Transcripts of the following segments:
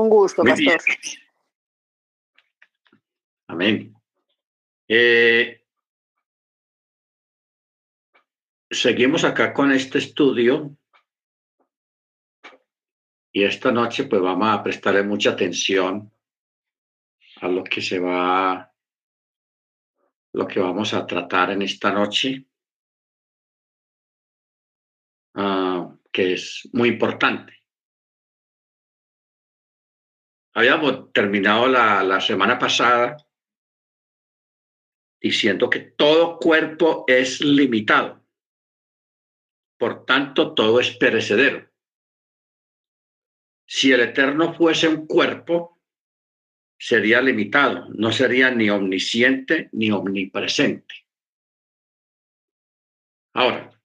con gusto, pastor. Amén. Eh, seguimos acá con este estudio y esta noche pues vamos a prestarle mucha atención a lo que se va, lo que vamos a tratar en esta noche, uh, que es muy importante. Habíamos terminado la, la semana pasada diciendo que todo cuerpo es limitado. Por tanto, todo es perecedero. Si el eterno fuese un cuerpo, sería limitado, no sería ni omnisciente ni omnipresente. Ahora,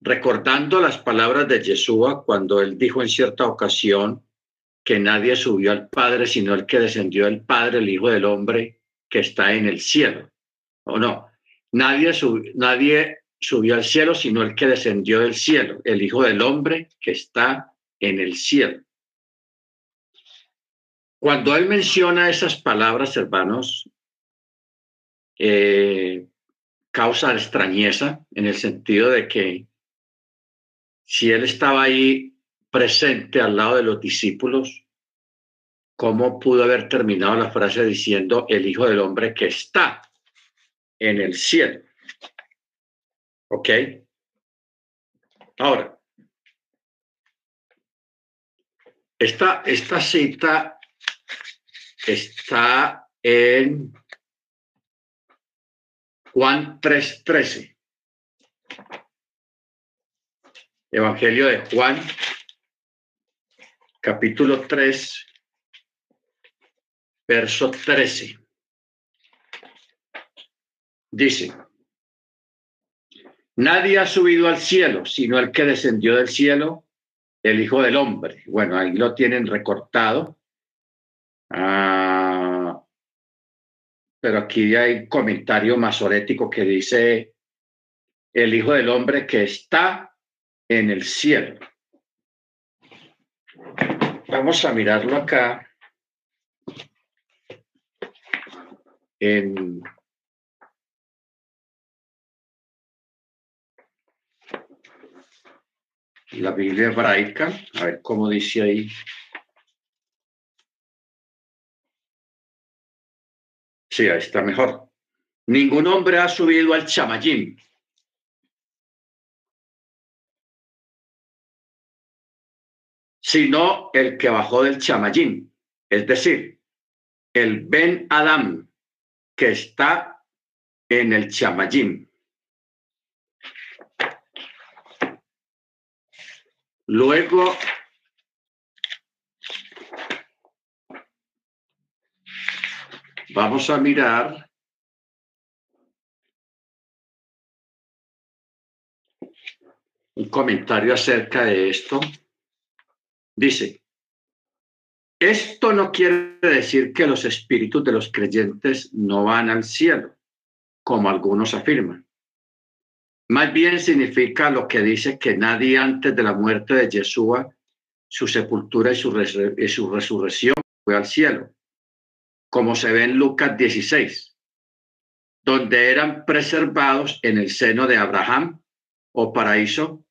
recordando las palabras de Yeshua cuando él dijo en cierta ocasión que nadie subió al Padre sino el que descendió del Padre, el Hijo del Hombre que está en el cielo. ¿O no? Nadie, subió al cielo sino el que descendió del cielo, el Hijo del Hombre que está en el cielo. Cuando él menciona esas palabras, hermanos, eh, causa extrañeza en el sentido de que si él estaba ahí presente al lado de los discípulos, ¿cómo pudo haber terminado la frase diciendo el Hijo del Hombre que está en el cielo? ¿Ok? Ahora, esta, esta cita está en Juan 3:13. Evangelio de Juan, capítulo 3, verso 13. Dice, nadie ha subido al cielo, sino el que descendió del cielo, el Hijo del Hombre. Bueno, ahí lo tienen recortado. Ah, pero aquí hay comentario masorético que dice, el Hijo del Hombre que está en el cielo. Vamos a mirarlo acá en la Biblia hebraica, a ver cómo dice ahí. Sí, ahí está mejor. Ningún hombre ha subido al chamayín. Sino el que bajó del chamayín, es decir, el Ben Adam, que está en el chamayín. Luego, vamos a mirar un comentario acerca de esto. Dice, esto no quiere decir que los espíritus de los creyentes no van al cielo, como algunos afirman. Más bien significa lo que dice que nadie antes de la muerte de Yeshua, su sepultura y su, resurrección fue al cielo, como se ve en Lucas 16, donde eran preservados en el seno de Abraham o paraíso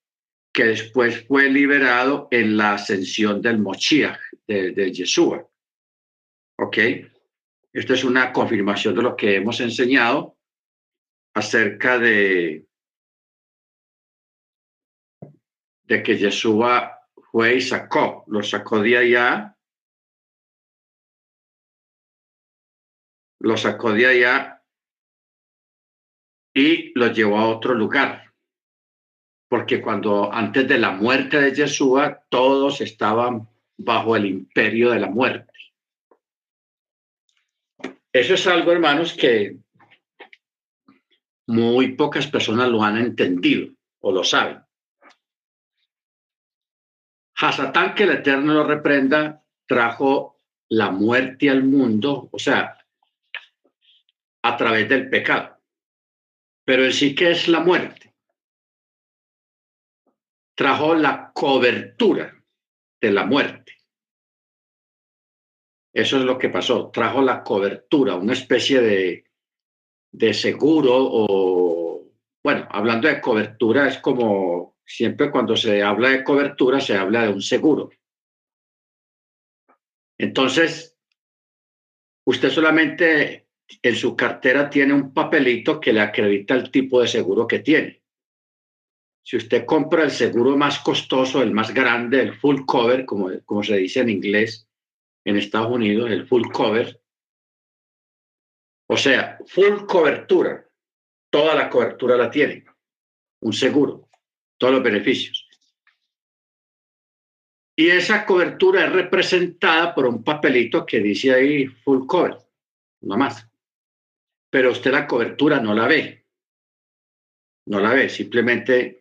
que después fue liberado en la ascensión del Mochiach, de, de Yeshua. ¿Ok? Esto es una confirmación de lo que hemos enseñado acerca de, de que Yeshua fue y sacó, lo sacó de allá, lo sacó de allá y lo llevó a otro lugar porque cuando antes de la muerte de Yeshua todos estaban bajo el imperio de la muerte. Eso es algo, hermanos, que muy pocas personas lo han entendido o lo saben. Hasatán, que el Eterno lo reprenda, trajo la muerte al mundo, o sea, a través del pecado. Pero en sí que es la muerte trajo la cobertura ante la muerte. Eso es lo que pasó. Trajo la cobertura, una especie de, de seguro o, bueno, hablando de cobertura, es como siempre cuando se habla de cobertura, se habla de un seguro. Entonces, usted solamente en su cartera tiene un papelito que le acredita el tipo de seguro que tiene. Si usted compra el seguro más costoso, el más grande, el full cover, como, como se dice en inglés en Estados Unidos, el full cover, o sea, full cobertura, toda la cobertura la tiene, un seguro, todos los beneficios. Y esa cobertura es representada por un papelito que dice ahí full cover, no más. Pero usted la cobertura no la ve. No la ve, simplemente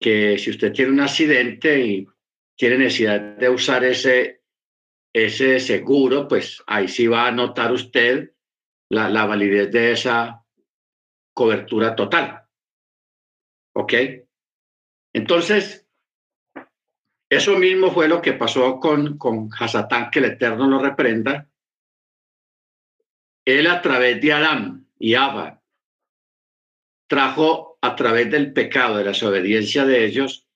que si usted tiene un accidente y tiene necesidad de usar ese, ese seguro, pues ahí sí va a notar usted la, la validez de esa cobertura total. ¿Ok? Entonces, eso mismo fue lo que pasó con, con Hasatán, que el Eterno lo reprenda. Él a través de Adán y Abba trajo a través del pecado, de la desobediencia de ellos,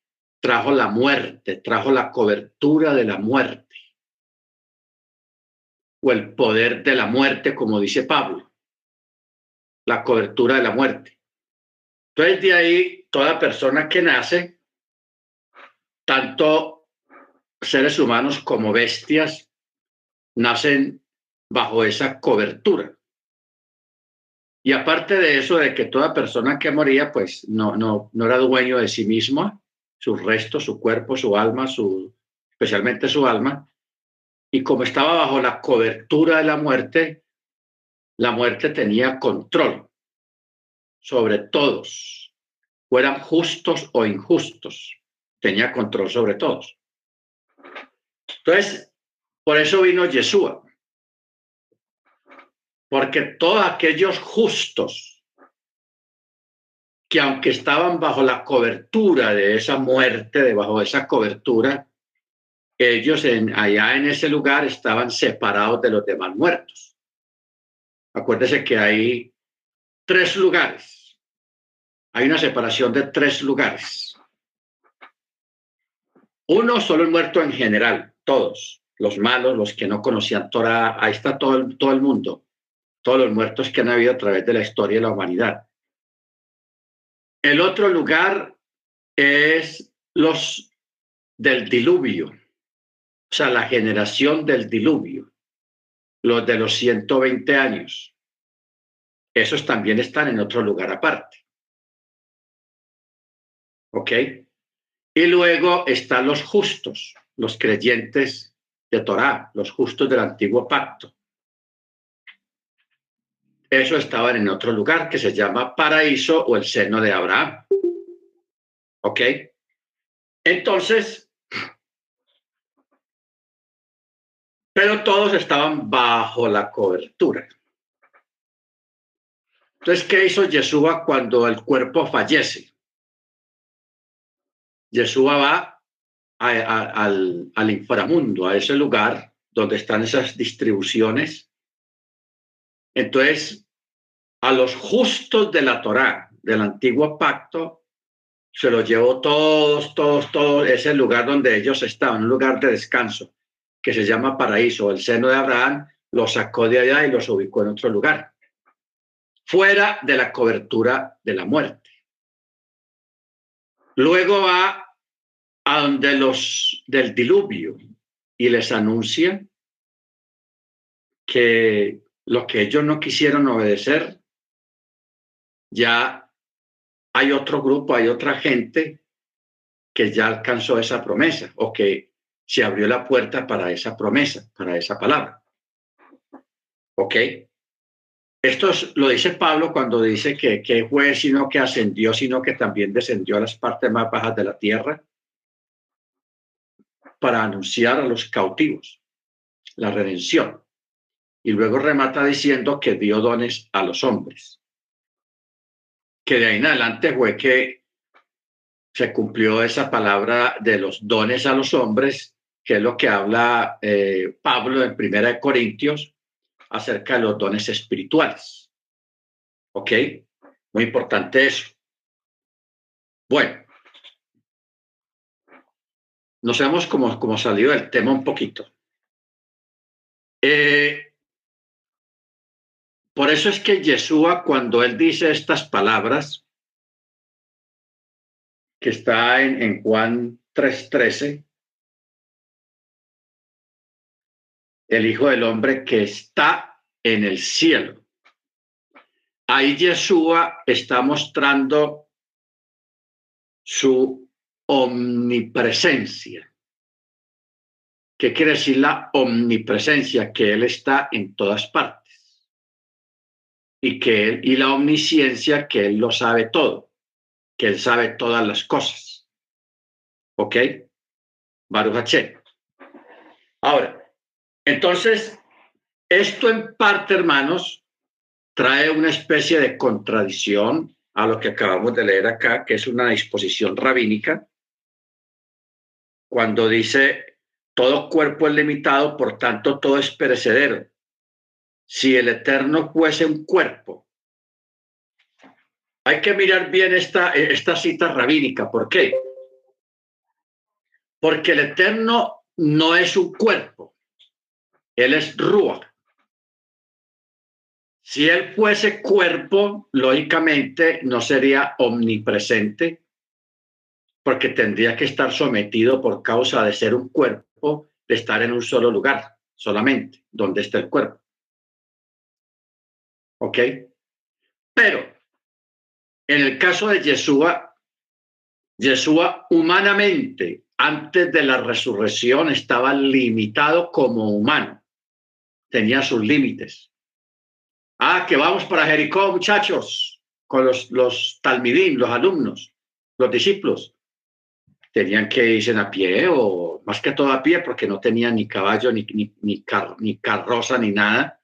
trajo la muerte, trajo la cobertura de la muerte o el poder de la muerte, como dice Pablo, la cobertura de la muerte. Entonces de ahí toda persona que nace, tanto seres humanos como bestias, nacen bajo esa cobertura. Y aparte de eso, de que toda persona que moría, pues no, no, no era dueño de sí mismo, sus restos, su cuerpo, su alma, su, especialmente su alma. Y como estaba bajo la cobertura de la muerte, la muerte tenía control sobre todos, fueran justos o injustos, tenía control sobre todos. Entonces, por eso vino Yeshua, porque todos aquellos justos que aunque estaban bajo la cobertura de esa muerte, debajo de esa cobertura, ellos allá en ese lugar estaban separados de los demás muertos. Acuérdese que hay tres lugares. Hay una separación de tres lugares. Uno solo el muerto en general, todos, los malos, los que no conocían Torah, ahí está todo el mundo todos los muertos que han habido a través de la historia de la humanidad. El otro lugar es los del diluvio, o sea, la generación del diluvio, los de los 120 años. Esos también están en otro lugar aparte. ¿Ok? Y luego están los justos, los creyentes de Torá, los justos del antiguo pacto. Eso estaban en otro lugar que se llama paraíso o el seno de Abraham. ¿Ok? Entonces, pero todos estaban bajo la cobertura. Entonces, ¿qué hizo Yeshua cuando el cuerpo fallece? Yeshua va al, al inframundo, a ese lugar donde están esas distribuciones. Entonces, a los justos de la Torá, del antiguo pacto, se los llevó todos, todos, todos, ese lugar donde ellos estaban, un lugar de descanso, que se llama paraíso, el seno de Abraham, los sacó de allá y los ubicó en otro lugar, fuera de la cobertura de la muerte. Luego va a donde los del diluvio y les anuncia que lo que ellos no quisieron obedecer, ya hay otro grupo, hay otra gente que ya alcanzó esa promesa o que se abrió la puerta para esa promesa, para esa palabra. ¿Ok? Esto lo dice Pablo cuando dice que, que fue sino que ascendió, sino que también descendió a las partes más bajas de la tierra para anunciar a los cautivos la redención. Y luego remata diciendo que dio dones a los hombres que de ahí en adelante fue que se cumplió esa palabra de los dones a los hombres que es lo que habla eh, Pablo en Primera de Corintios acerca de los dones espirituales. ¿Ok? Muy importante eso. Bueno, nos hemos como, como salido del tema un poquito. Eh, por eso es que Yeshua, cuando él dice estas palabras, que está en, en Juan 3:13, el Hijo del Hombre que está en el cielo. Ahí Yeshua está mostrando su omnipresencia. ¿Qué quiere decir la omnipresencia? Que Él está en todas partes. Y, que y la omnisciencia, que Él lo sabe todo, que Él sabe todas las cosas. ¿Ok? Baruch Ahora, entonces, esto en parte, hermanos, trae una especie de contradicción a lo que acabamos de leer acá, que es una disposición rabínica, cuando dice, todo cuerpo es limitado, por tanto, todo es perecedero. Si el eterno fuese un cuerpo, hay que mirar bien esta, esta cita rabínica. ¿Por qué? Porque el eterno no es un cuerpo. Él es Ruach. Si él fuese cuerpo, lógicamente no sería omnipresente, porque tendría que estar sometido por causa de ser un cuerpo, de estar en un solo lugar, solamente, donde está el cuerpo. ¿Ok? Pero en el caso de Yeshua, Yeshua humanamente, antes de la resurrección, estaba limitado como humano tenía sus límites. Ah, que vamos para Jericó, muchachos, con los, los talmidín, los alumnos, los discípulos. Tenían que irse a pie o más que todo a pie porque no tenían ni caballo, ni, ni, ni, ni carroza, ni nada.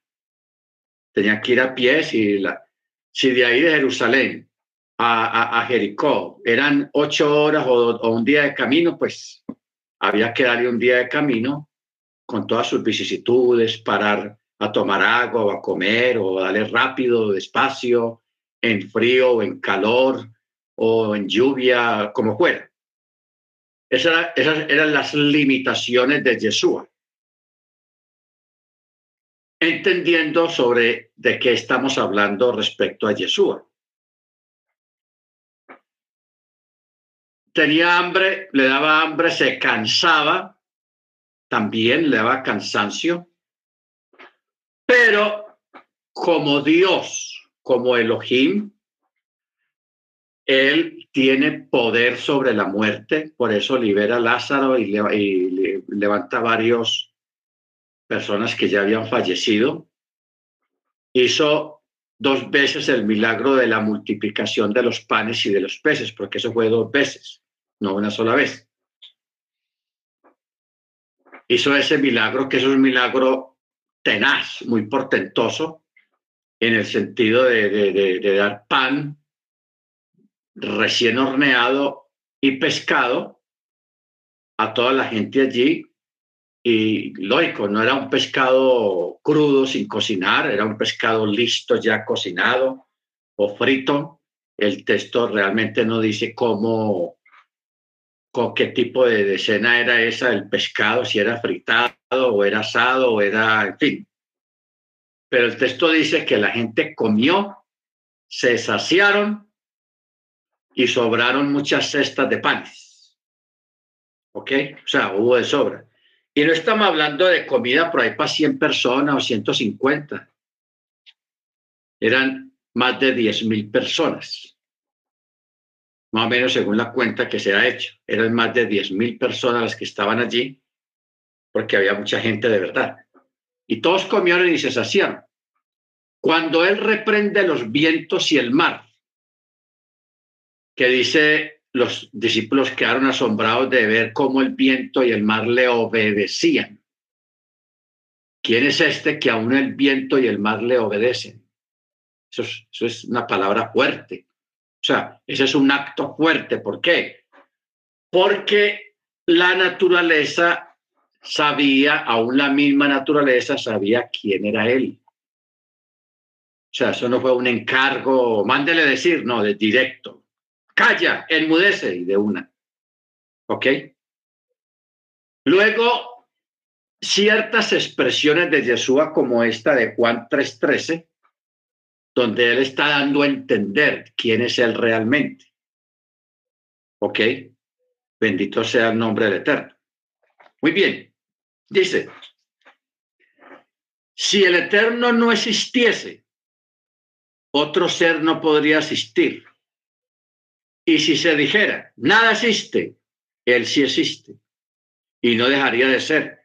Tenían que ir a pie. Si, la, si de ahí de Jerusalén a, Jericó eran ocho horas o, un día de camino, pues había que darle un día de camino con todas sus vicisitudes, parar a tomar agua o a comer o darle rápido, despacio, en frío o en calor o en lluvia, como fuera. Esas eran las limitaciones de Yeshua. Entendiendo sobre de qué estamos hablando respecto a Yeshua. Tenía hambre, le daba hambre, se cansaba, también le daba cansancio, pero como Dios, como Elohim, él tiene poder sobre la muerte, por eso libera a Lázaro y, y levanta varios personas que ya habían fallecido. Hizo dos veces el milagro de la multiplicación de los panes y de los peces, porque eso fue dos veces, no una sola vez hizo ese milagro, que es un milagro tenaz, muy portentoso, en el sentido de, dar pan recién horneado y pescado a toda la gente allí. Y lógico, no era un pescado crudo sin cocinar, era un pescado listo ya cocinado o frito. El texto realmente no dice cómo con qué tipo de, escena era esa el pescado, si era fritado o era asado o era, en fin. Pero el texto dice que la gente comió, se saciaron y sobraron muchas cestas de panes. ¿Ok? O sea, hubo de sobra. Y no estamos hablando de comida por ahí para 100 personas o 150. Eran más de 10 mil personas más o menos según la cuenta que se ha hecho. Eran más de 10.000 personas las que estaban allí, porque había mucha gente de verdad. Y todos comieron y se saciaron. Cuando él reprende los vientos y el mar, que dice los discípulos quedaron asombrados de ver cómo el viento y el mar le obedecían. ¿Quién es este que aún el viento y el mar le obedecen? Eso es, una palabra fuerte. O sea, ese es un acto fuerte. ¿Por qué? Porque la naturaleza sabía, aún la misma naturaleza sabía quién era él. O sea, eso no fue un encargo, mándele decir, no, de directo. Calla, enmudece y de una. ¿Ok? Luego, ciertas expresiones de Yeshua como esta de Juan 3:13, donde él está dando a entender quién es él realmente. ¿Ok? Bendito sea el nombre del Eterno. Muy bien. Dice, si el Eterno no existiese, otro ser no podría existir. Y si se dijera, nada existe, Él sí existe. Y no dejaría de ser,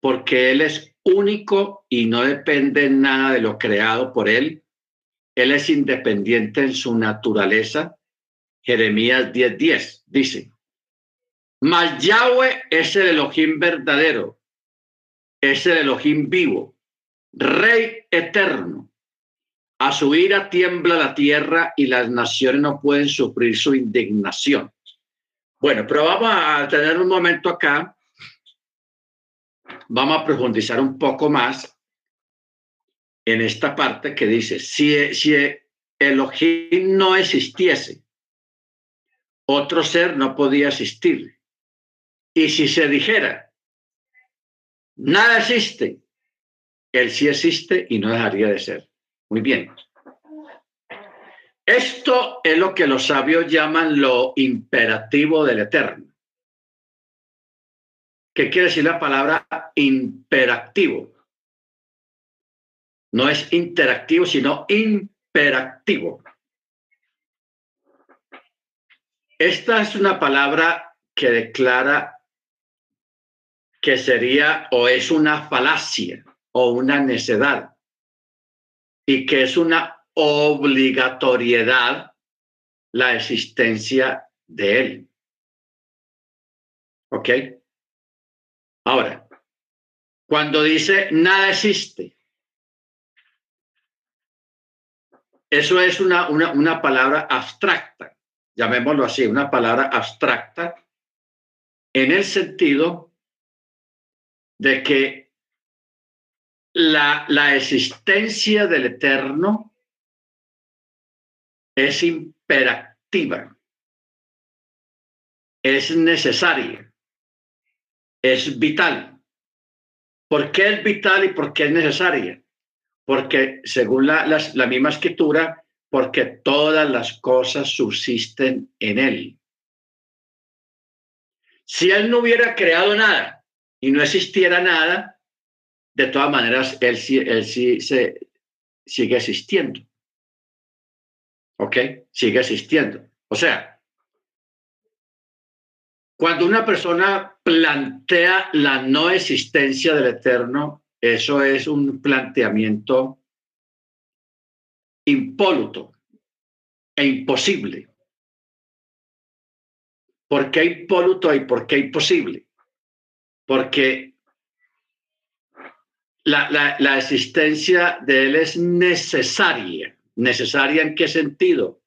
porque Él es único y no depende nada de lo creado por Él. Él es independiente en su naturaleza. Jeremías 10:10 10, dice, mas Yahweh es el Elohim verdadero, es el Elohim vivo, Rey eterno. A su ira tiembla la tierra y las naciones no pueden sufrir su indignación. Bueno, pero vamos a tener un momento acá. Vamos a profundizar un poco más en esta parte que dice, si, si Elohim no existiese, otro ser no podía existir. Y si se dijera, nada existe, él sí existe y no dejaría de ser. Muy bien. Esto es lo que los sabios llaman lo imperativo del eterno. ¿Qué quiere decir la palabra imperativo? No es interactivo, sino imperativo. Esta es una palabra que declara que sería o es una falacia o una necedad y que es una obligatoriedad la existencia de él. ¿Ok? Ahora, cuando dice nada existe, eso es una, una, una palabra abstracta, llamémoslo así, una palabra abstracta en el sentido de que la, la existencia del eterno es imperativa, es necesaria, es vital. ¿Por qué es vital y por qué es necesaria? Porque según la, la misma escritura, porque todas las cosas subsisten en él. Si él no hubiera creado nada y no existiera nada, de todas maneras, él sí, él sí se, sigue existiendo. ¿Ok? Sigue existiendo. O sea, cuando una persona plantea la no existencia del eterno, eso es un planteamiento impoluto e imposible. ¿Por qué impoluto y por qué imposible? Porque la, la, existencia de Él es necesaria. ¿Necesaria en qué sentido?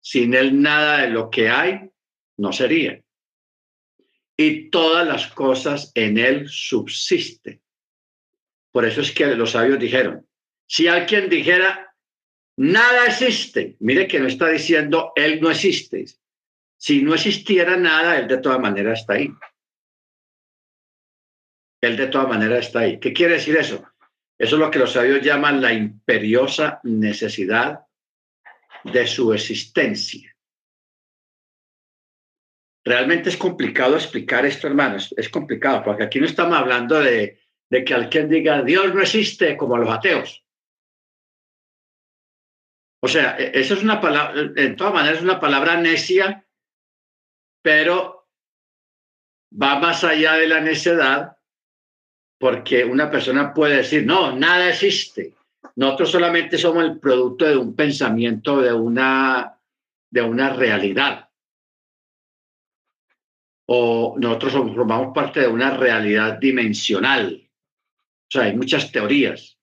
Sin Él nada de lo que hay no sería. Y todas las cosas en Él subsisten. Por eso es que los sabios dijeron, si alguien dijera, nada existe, mire que no está diciendo, Él no existe. Si no existiera nada, Él de todas maneras está ahí. Él de todas maneras está ahí. ¿Qué quiere decir eso? Eso es lo que los sabios llaman la imperiosa necesidad de su existencia. Realmente es complicado explicar esto, hermanos. Es complicado porque aquí no estamos hablando de, que alguien diga Dios no existe como los ateos. O sea, e, eso es una palabra, en todas maneras es una palabra necia, pero va más allá de la necedad porque una persona puede decir, no, nada existe. Nosotros solamente somos el producto de un pensamiento, de una, de una realidad. O nosotros formamos parte de una realidad dimensional. O sea, hay muchas teorías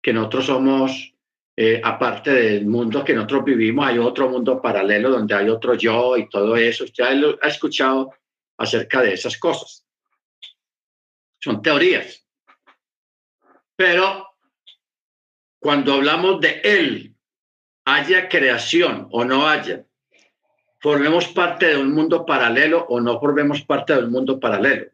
que nosotros somos, eh, aparte del mundo que nosotros vivimos, hay otro mundo paralelo donde hay otro yo y todo eso. Ya ha escuchado acerca de esas cosas Son teorías. Pero cuando hablamos de Él, haya creación o no haya, formemos parte de un mundo paralelo o no formemos parte del mundo paralelo.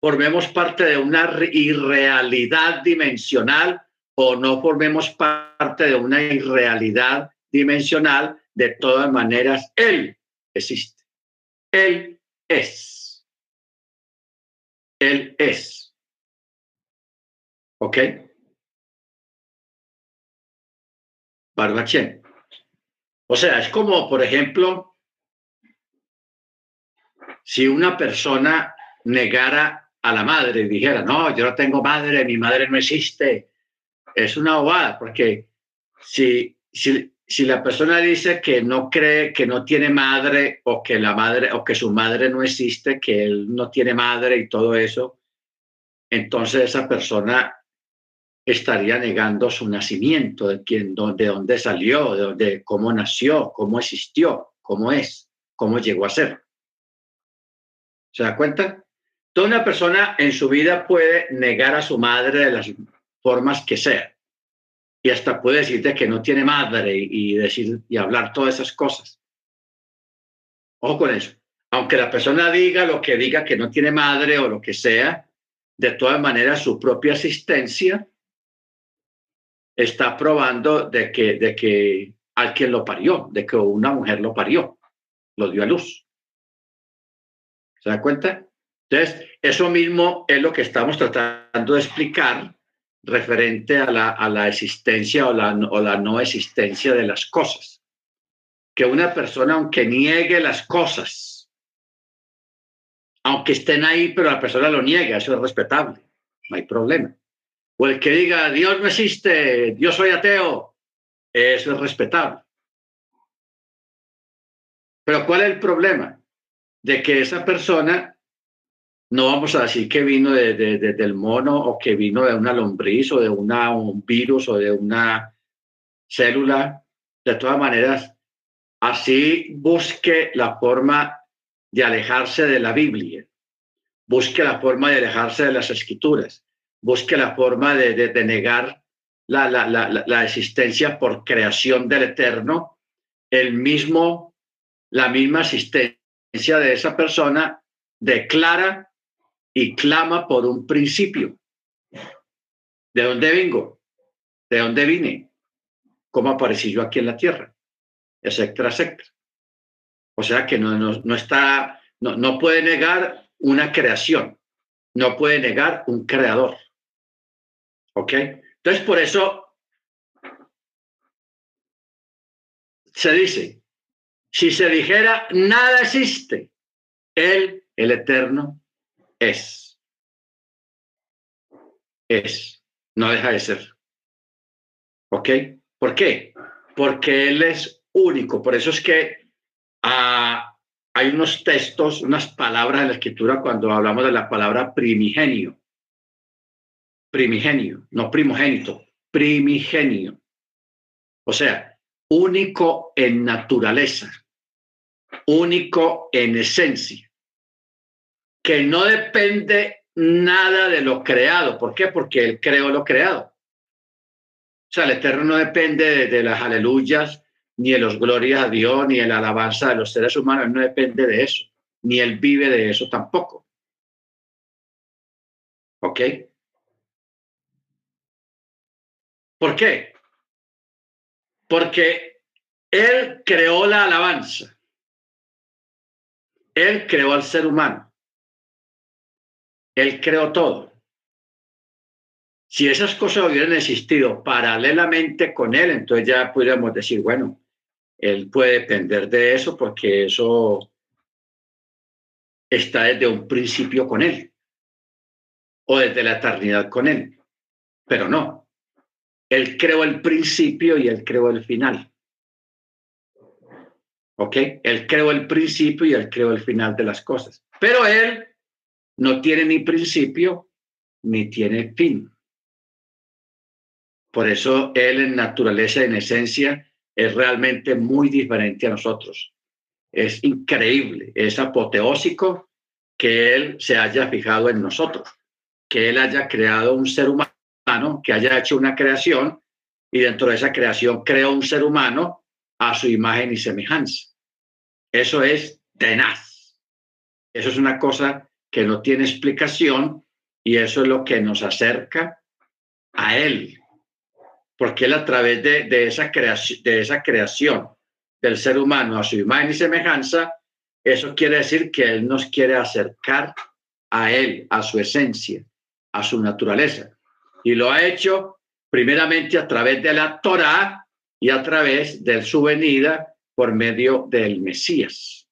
Formemos parte de una irrealidad dimensional o no formemos parte de una irrealidad dimensional, de todas maneras, Él existe. Él es. Él es. ¿Ok? Barbachén. O sea, es como, por ejemplo, si una persona negara a la madre y dijera, no, yo no tengo madre, mi madre no existe. Es una bobada, porque si, si, si la persona dice que no cree, que no tiene madre o que la madre o que su madre no existe, que él no tiene madre y todo eso, entonces esa persona estaría negando su nacimiento, de quién, de dónde salió, de, dónde, cómo nació, cómo existió, cómo es, cómo llegó a ser. ¿Se da cuenta? Toda una persona en su vida puede negar a su madre de las formas que sea y hasta puede decirte que no tiene madre y decir y hablar todas esas cosas. Ojo con eso. Aunque la persona diga lo que diga que no tiene madre o lo que sea, de todas maneras su propia existencia está probando de que, de que alguien lo parió, de que una mujer lo parió, lo dio a luz. ¿Se da cuenta? Entonces, eso mismo es lo que estamos tratando de explicar referente a la, a la existencia o la, o la no existencia de las cosas. Que una persona, aunque niegue las cosas, aunque estén ahí, pero la persona lo niega, eso es respetable, no hay problema. O el que diga, Dios no existe, yo soy ateo, eso es respetable. Pero ¿cuál es el problema? De que esa persona no vamos a decir que vino de, del mono o que vino de una lombriz o de un virus o de una célula. De todas maneras, así busque la forma de alejarse de la Biblia, busque la forma de alejarse de las escrituras, busque la forma de, de negar la, existencia por creación del Eterno, el mismo, la misma existencia de esa persona declara y clama por un principio. ¿De dónde vengo? ¿De dónde vine? ¿Cómo aparecí yo aquí en la tierra? Etcétera, etcétera. O sea que no, no, no está, no, no puede negar una creación, no puede negar un creador. ¿Ok? Entonces, por eso se dice, si se dijera nada existe, Él, el Eterno, es. Es. No deja de ser. ¿Ok? ¿Por qué? Porque Él es único. Por eso es que ah, hay unos textos, unas palabras en la escritura cuando hablamos de la palabra primigenio. Primigenio, no primogénito, primigenio. O sea, único en naturaleza, único en esencia que no depende nada de lo creado. ¿Por qué? Porque Él creó lo creado. O sea, el Eterno no depende de, las aleluyas, ni de los glorias a Dios, ni de la alabanza de los seres humanos. Él no depende de eso, ni Él vive de eso tampoco. ¿Ok? ¿Por qué? Porque Él creó la alabanza. Él creó al ser humano. Él creó todo. Si esas cosas hubieran existido paralelamente con Él, entonces ya podríamos decir, bueno, Él puede depender de eso porque eso está desde un principio con Él o desde la eternidad con Él. Pero no, Él creó el principio y Él creó el final. ¿Ok? Él creó el principio y Él creó el final de las cosas. Pero Él no tiene ni principio ni tiene fin. Por eso Él en naturaleza, en esencia, es realmente muy diferente a nosotros. Es increíble, es apoteósico que Él se haya fijado en nosotros. que Él haya creado un ser humano, que haya hecho una creación y dentro de esa creación creó un ser humano a su imagen y semejanza. Eso es tenaz. Eso es una cosa que no tiene explicación y eso es lo que nos acerca a Él. Porque Él a través de, de esa, creación, de esa creación del ser humano a su imagen y semejanza, eso quiere decir que Él nos quiere acercar a Él, a su esencia, a su naturaleza. Y lo ha hecho primeramente a través de la Torá y a través de su venida por medio del Mesías.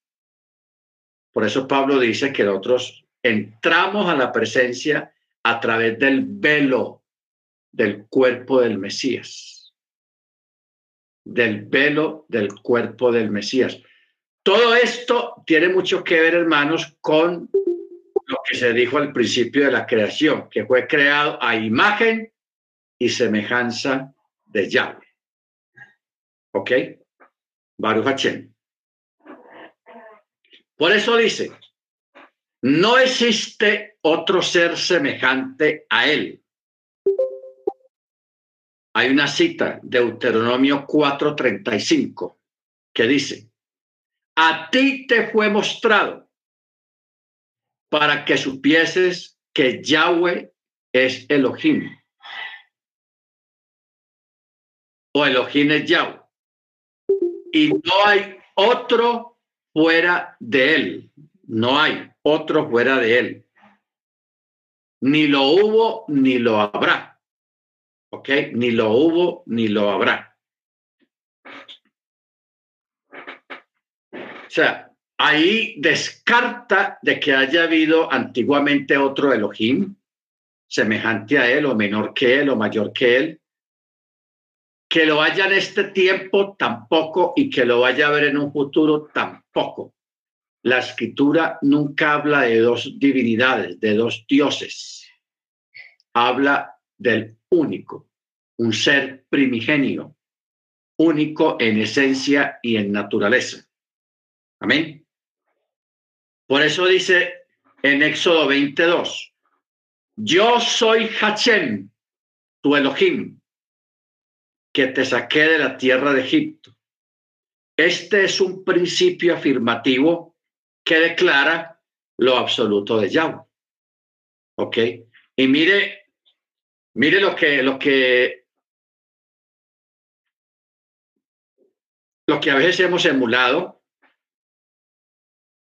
Por eso Pablo dice que nosotros entramos a la presencia a través del velo del cuerpo del Mesías. Del velo del cuerpo del Mesías. Todo esto tiene mucho que ver, hermanos, con lo que se dijo al principio de la creación, que fue creado a imagen y semejanza de Yahweh. ¿Ok? Baruch Hashem. Por eso dice, no existe otro ser semejante a él. Hay una cita, Deuteronomio 4:35, que dice, a ti te fue mostrado para que supieses que Yahweh es Elohim. O Elohim es Yahweh. Y no hay otro fuera de él. No hay otro fuera de él. Ni lo hubo ni lo habrá. ¿Ok? Ni lo hubo ni lo habrá. O sea, ahí descarta de que haya habido antiguamente otro Elohim, semejante a él o menor que él o mayor que él, que lo haya en este tiempo tampoco y que lo vaya a ver en un futuro tampoco. La escritura nunca habla de dos divinidades, de dos dioses. Habla del único, un ser primigenio, único en esencia y en naturaleza. Amén. Por eso dice en Éxodo 22, yo soy Hachem, tu Elohim, que te saqué de la tierra de Egipto. Este es un principio afirmativo que declara lo absoluto de Yahweh. ¿Ok? Y mire, mire lo que, lo que, lo que a veces hemos emulado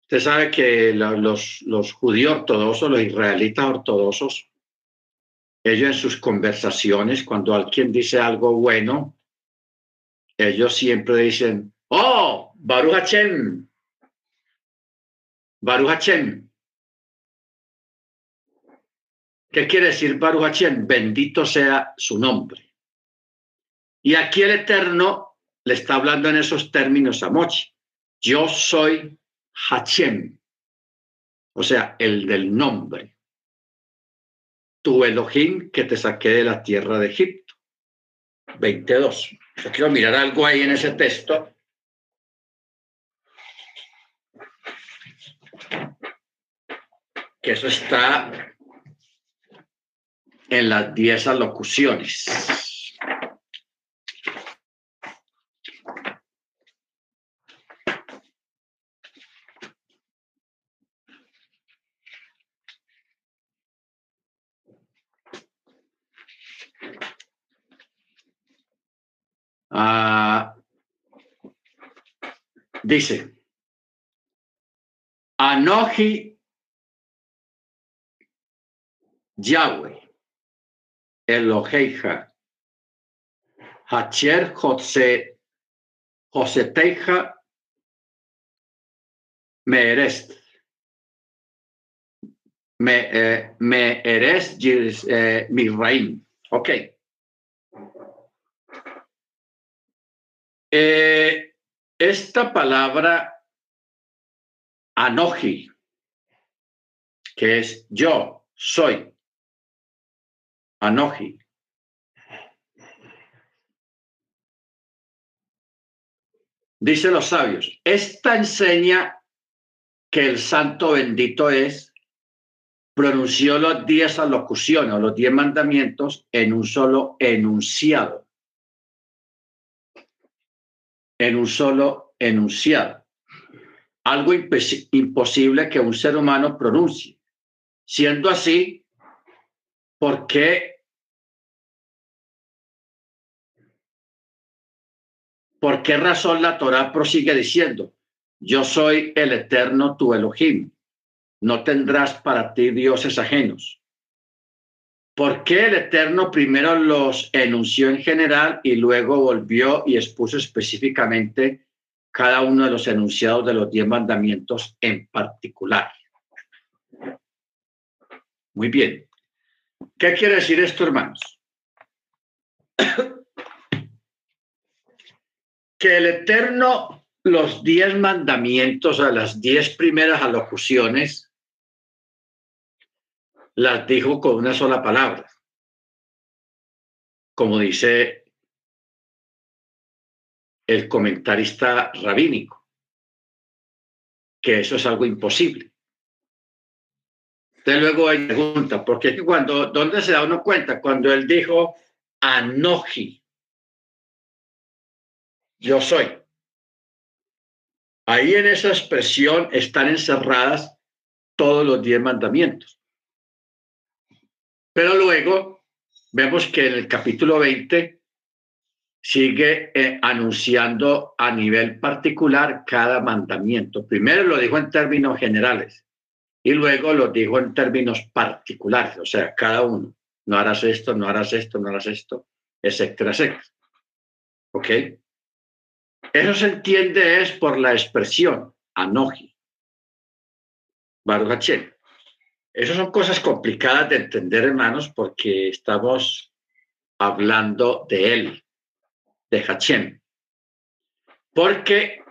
Usted sabe que los, los judíos ortodoxos, los israelitas ortodoxos, ellos en sus conversaciones, cuando alguien dice algo bueno, ellos siempre dicen, oh, Baruch Hashem, Baruch Hashem. ¿Qué quiere decir Baruch Hashem? Bendito sea su nombre. Y aquí el Eterno le está hablando en esos términos a Mochi. Yo soy Hachem, o sea, el del nombre. Tu Elohim que te saqué de la tierra de Egipto. 22. Yo quiero mirar algo ahí en ese texto. Que eso está en las 10 alocuciones. Ah, dice, Anoji Yahweh, Eloheija, Hacher Jose, Joseteja, me eres, me, eh, me eres eh, mi reino. Ok. Eh, esta palabra anoji, que es yo, soy, anoji. Dice los sabios, esta enseña que el santo bendito es pronunció los diez alocuciones o los diez mandamientos en un solo enunciado. En un solo enunciado. Algo imposible que un ser humano pronuncie. Siendo así, ¿por qué? ¿Por qué razón la Torah prosigue diciendo, yo soy el eterno tu Elohim? no tendrás para ti dioses ajenos. ¿Por qué el Eterno primero los enunció en general y luego volvió y expuso específicamente cada uno de los enunciados de los diez mandamientos en particular? Muy bien. ¿Qué quiere decir esto, hermanos? que el Eterno, los diez mandamientos, a las diez primeras alocuciones, las dijo con una sola palabra. Como dice el comentarista rabínico, que eso es algo imposible. De luego hay pregunta, porque cuando, ¿dónde se da uno cuenta? Cuando él dijo Anoji, yo soy. Ahí en esa expresión están encerradas todos los diez mandamientos. Pero luego vemos que en el capítulo 20 sigue eh, anunciando a nivel particular cada mandamiento. Primero lo dijo en términos generales y luego lo dijo en términos particulares, o sea, cada uno. No harás esto, no harás esto, no harás esto, etcétera, etcétera. ¿Ok? Eso se entiende es por la expresión anoji. Baruch esas son cosas complicadas de entender, hermanos, porque estamos hablando de él, de Hachem. Porque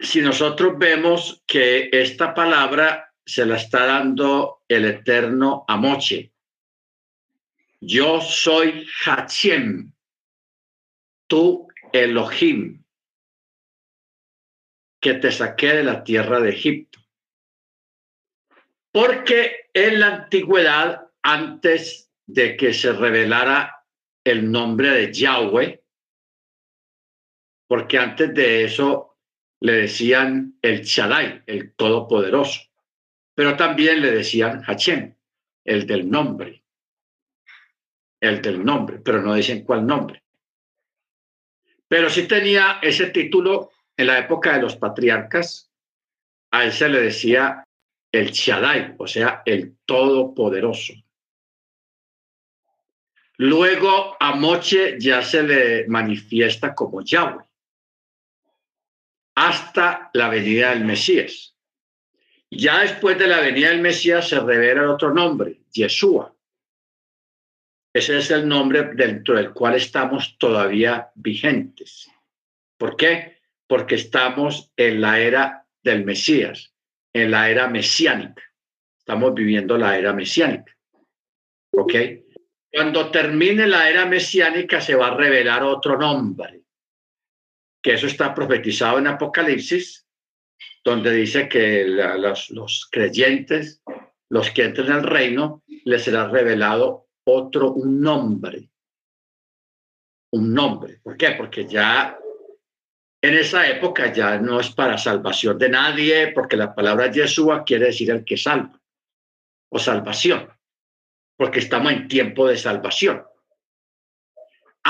si nosotros vemos que esta palabra se la está dando el eterno Amoche, yo soy Hachem, tú Elohim, que te saqué de la tierra de Egipto. Porque en la antigüedad, antes de que se revelara el nombre de Yahweh, porque antes de eso le decían el Shaddai, el Todopoderoso, pero también le decían Hachem, el del nombre, el del nombre, pero no dicen cuál nombre. Pero sí tenía ese título en la época de los patriarcas, a él se le decía el Shaddai, o sea, el Todopoderoso. Luego a Moche ya se le manifiesta como Yahweh, hasta la venida del Mesías. Ya después de la venida del Mesías se revela otro nombre, Yeshua. Ese es el nombre dentro del cual estamos todavía vigentes. ¿Por qué? Porque estamos en la era del Mesías en la era mesiánica. Estamos viviendo la era mesiánica. ¿Ok? Cuando termine la era mesiánica se va a revelar otro nombre, que eso está profetizado en Apocalipsis, donde dice que los, creyentes, los que entren al reino, les será revelado otro, un nombre. Un nombre. ¿Por qué? Porque ya en esa época ya no es para salvación de nadie, porque la palabra Yeshua quiere decir el que salva o salvación, porque estamos en tiempo de salvación.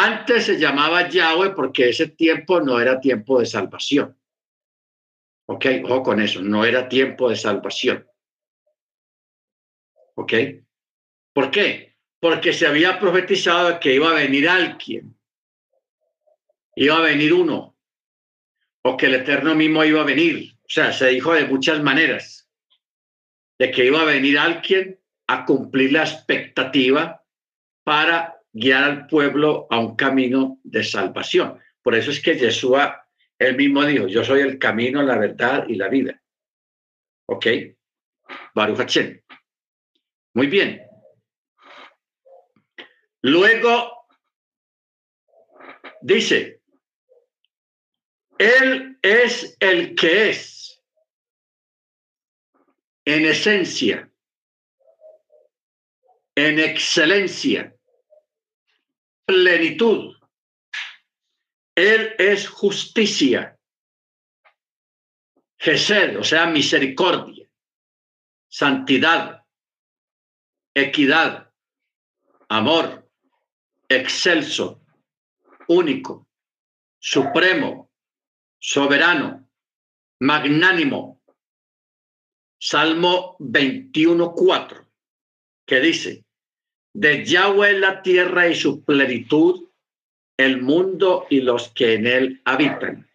Antes se llamaba Yahweh porque ese tiempo no era tiempo de salvación. Ok, ojo con eso, no era tiempo de salvación. Ok, ¿por qué? Porque se había profetizado que iba a venir alguien, iba a venir uno, o que el Eterno mismo iba a venir. O sea, se dijo de muchas maneras, de que iba a venir alguien a cumplir la expectativa para guiar al pueblo a un camino de salvación. Por eso es que Yeshua, él mismo dijo, yo soy el camino, la verdad y la vida. ¿Ok? Baruch Hashem. Muy bien. Luego, dice, él es el que es, en esencia, en excelencia, plenitud. Él es justicia. Gesed, o sea, misericordia, santidad, equidad, amor, excelso, único, supremo, soberano, magnánimo. Salmo 21.4, que dice, de Yahweh la tierra y su plenitud, el mundo y los que en él habitan.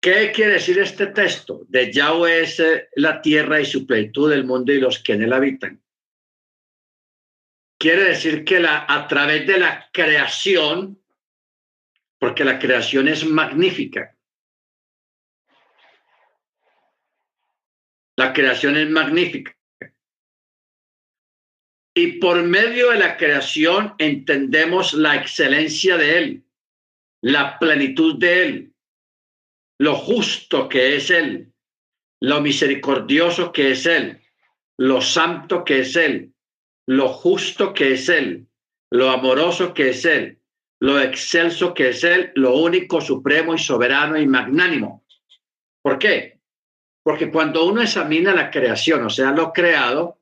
¿Qué quiere decir este texto? De Yahweh es eh, la tierra y su plenitud, el mundo y los que en él habitan. Quiere decir que la, a través de la creación, porque la creación es magnífica. La creación es magnífica. Y por medio de la creación entendemos la excelencia de Él, la plenitud de Él, lo justo que es Él, lo misericordioso que es Él, lo santo que es Él, lo justo que es Él, lo amoroso que es Él, lo excelso que es Él, lo único, supremo y soberano y magnánimo. ¿Por qué? Porque cuando uno examina la creación, o sea, lo creado,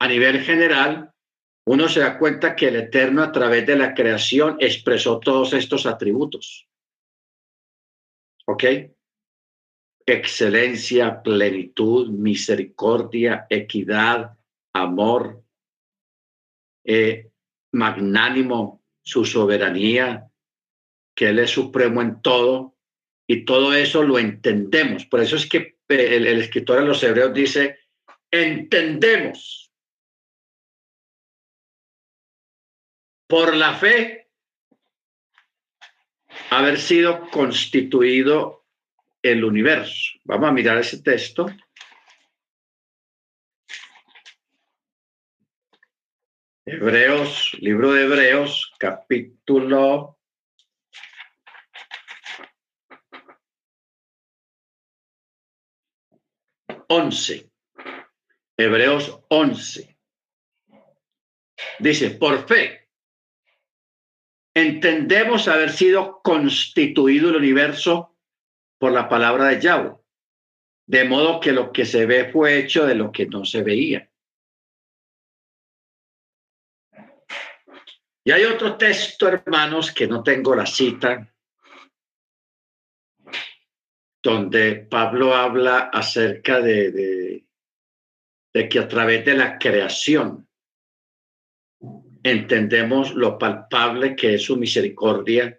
a nivel general, uno se da cuenta que el Eterno a través de la creación expresó todos estos atributos. ¿Ok? Excelencia, plenitud, misericordia, equidad, amor, eh, magnánimo, su soberanía, que Él es supremo en todo, y todo eso lo entendemos. Por eso es que el, el escritor de los Hebreos dice, entendemos por la fe haber sido constituido el universo. Vamos a mirar ese texto. Hebreos, libro de Hebreos, capítulo once. Hebreos once. Dice, por fe entendemos haber sido constituido el universo por la palabra de Yahweh, de modo que lo que se ve fue hecho de lo que no se veía. Y hay otro texto, hermanos, que no tengo la cita, donde Pablo habla acerca de, de, de que a través de la creación entendemos lo palpable que es su misericordia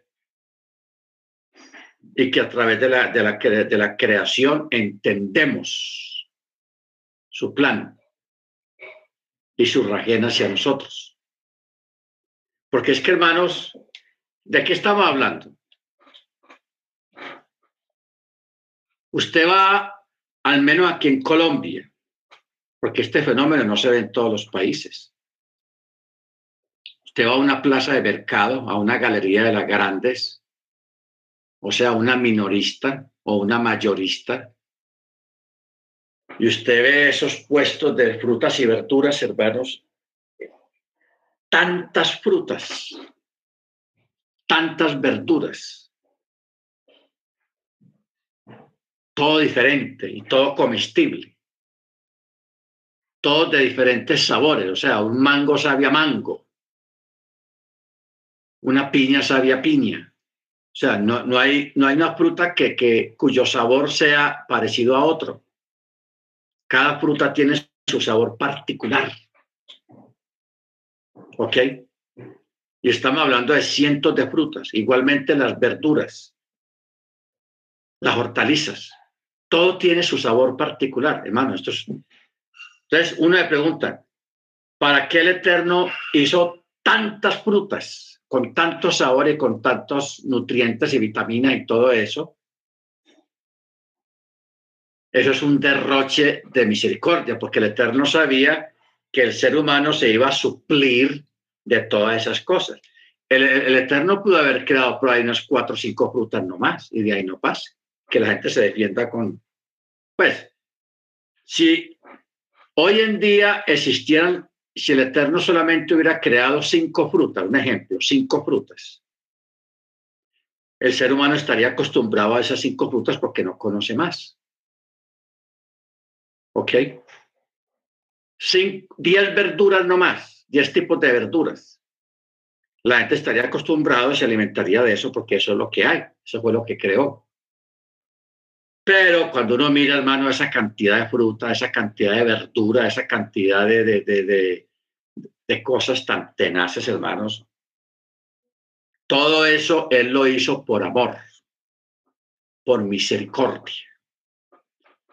y que a través de la, de la, de la creación entendemos su plan y su rajen hacia nosotros. Porque es que, hermanos, ¿de qué estamos hablando? Usted va, al menos aquí en Colombia, porque este fenómeno no se ve en todos los países Usted va a una plaza de mercado, a una galería de las grandes, o sea, una minorista o una mayorista, y usted ve esos puestos de frutas y verduras, hermanos, tantas frutas, tantas verduras, todo diferente y todo comestible, todo de diferentes sabores, o sea, un mango sabe a mango, una piña sabia piña. O sea, no, no, hay, no hay una fruta que, que, cuyo sabor sea parecido a otro. Cada fruta tiene su sabor particular. ¿Ok? Y estamos hablando de cientos de frutas. Igualmente las verduras, las hortalizas. Todo tiene su sabor particular, hermano. Esto es... Entonces, uno me pregunta, ¿para qué el Eterno hizo tantas frutas? Con tanto sabor y con tantos nutrientes y vitaminas y todo eso, eso es un derroche de misericordia, porque el Eterno sabía que el ser humano se iba a suplir de todas esas cosas. El, el Eterno pudo haber creado por ahí unas cuatro o cinco frutas nomás y de ahí no pasa. Que la gente se defienda con... Pues, si hoy en día existieran, si el Eterno solamente hubiera creado cinco frutas, un ejemplo, cinco frutas, el ser humano estaría acostumbrado a esas cinco frutas porque no conoce más. ¿Ok? diez verduras no más, diez tipos de verduras. La gente estaría acostumbrado y se alimentaría de eso porque eso es lo que hay, eso fue lo que creó. Pero cuando uno mira, hermano, esa cantidad de fruta, esa cantidad de verdura, esa cantidad de, de, de, de cosas tan tenaces, hermanos, todo eso Él lo hizo por amor, por misericordia,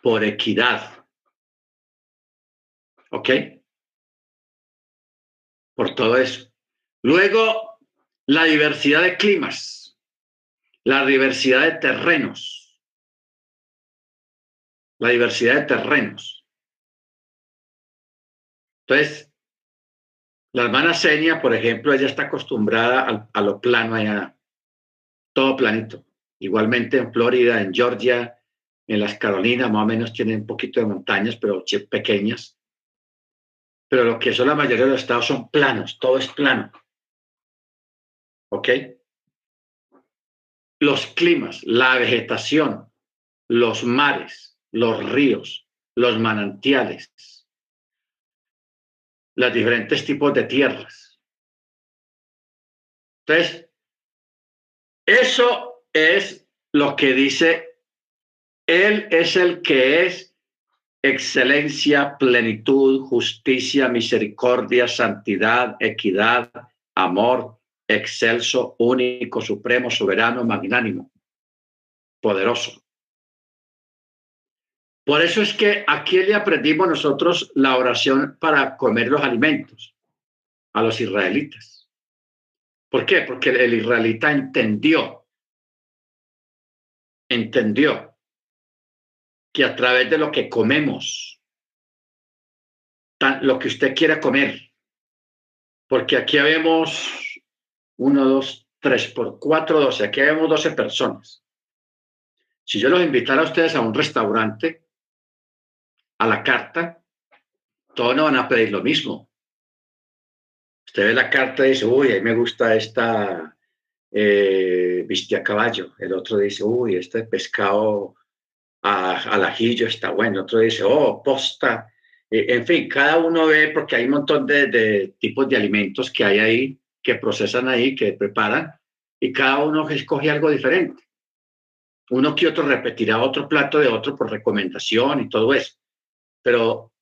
por equidad. ¿Ok? Por todo eso. Luego, la diversidad de climas, la diversidad de terrenos, la diversidad de terrenos. Entonces, la hermana Senia, por ejemplo, ella está acostumbrada a, lo plano allá, todo planito. Igualmente en Florida, en Georgia, en las Carolinas, más o menos tienen un poquito de montañas, pero pequeñas. Pero lo que son la mayoría de los estados son planos, todo es plano. ¿Ok? Los climas, la vegetación, los mares, los ríos, los manantiales, los diferentes tipos de tierras. Entonces, eso es lo que dice, Él es el que es excelencia, plenitud, justicia, misericordia, santidad, equidad, amor, excelso, único, supremo, soberano, magnánimo, poderoso. Por eso es que aquí le aprendimos nosotros la oración para comer los alimentos a los israelitas. ¿Por qué? Porque el israelita entendió, entendió que a través de lo que comemos, lo que usted quiera comer, porque aquí vemos uno, dos, tres por cuatro, doce, aquí vemos doce personas. Si yo los invitara a ustedes a un restaurante, a la carta, todos no van a pedir lo mismo. Usted ve la carta y dice, uy, a mí me gusta esta eh, a caballo. El otro dice, uy, este pescado al ajillo está bueno. El otro dice, oh, posta. Eh, en fin, cada uno ve, porque hay un montón de, de tipos de alimentos que hay ahí, que procesan ahí, que preparan, y cada uno escoge algo diferente. Uno que otro repetirá otro plato de otro por recomendación y todo eso. Pero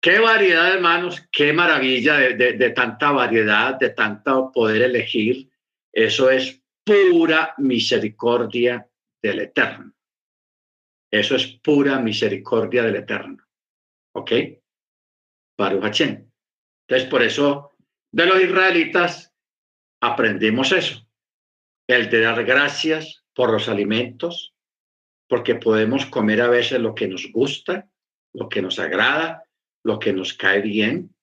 qué variedad, hermanos, qué maravilla de, tanta variedad, de tanto poder elegir. Eso es pura misericordia del Eterno. Eso es pura misericordia del Eterno. ¿Ok? Baruch Entonces, por eso, de los israelitas aprendimos eso. El de dar gracias por los alimentos, porque podemos comer a veces lo que nos gusta, lo que nos agrada, lo que nos cae bien,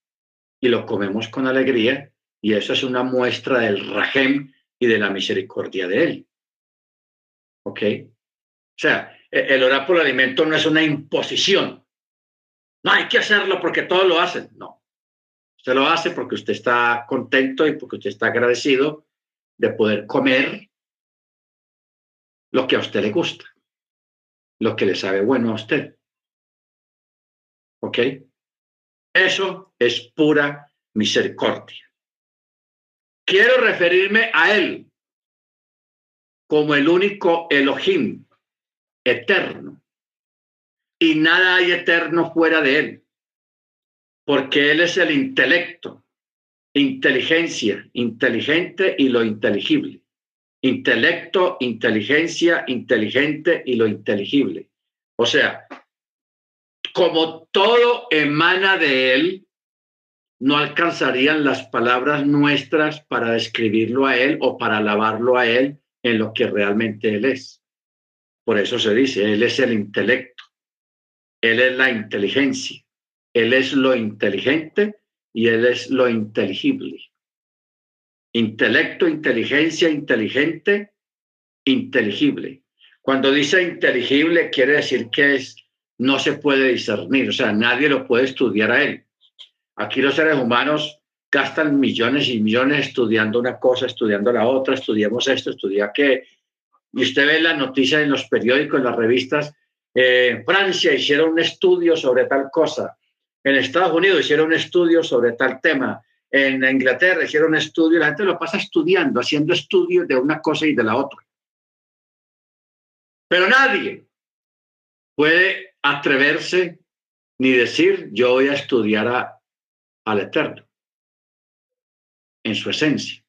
y lo comemos con alegría, y eso es una muestra del rajem y de la misericordia de Él. ¿Ok? O sea, e, el orar por el alimento no es una imposición. No hay que hacerlo porque todos lo hacen. No. Usted lo hace porque usted está contento y porque usted está agradecido de poder comer lo que a usted le gusta lo que le sabe bueno a usted. ¿Ok? Eso es pura misericordia. Quiero referirme a Él como el único Elohim eterno. Y nada hay eterno fuera de Él, porque Él es el intelecto, inteligencia, inteligente y lo inteligible intelecto, inteligencia, inteligente y lo inteligible. O sea, como todo emana de él, no alcanzarían las palabras nuestras para describirlo a él o para alabarlo a él en lo que realmente él es. Por eso se dice, él es el intelecto, él es la inteligencia, él es lo inteligente y él es lo inteligible. Intelecto, inteligencia, inteligente, inteligible. Cuando dice inteligible, quiere decir que es, no se puede discernir, o sea, nadie lo puede estudiar a él. Aquí los seres humanos gastan millones y millones estudiando una cosa, estudiando la otra, estudiamos esto, estudia qué. Y usted ve las noticias en los periódicos, en las revistas. Eh, en Francia hicieron un estudio sobre tal cosa. En Estados Unidos hicieron un estudio sobre tal tema. En Inglaterra hicieron un estudio. La gente lo pasa estudiando, haciendo estudios de una cosa y de la otra. Pero nadie puede atreverse ni decir yo voy a estudiar a, al Eterno en su esencia.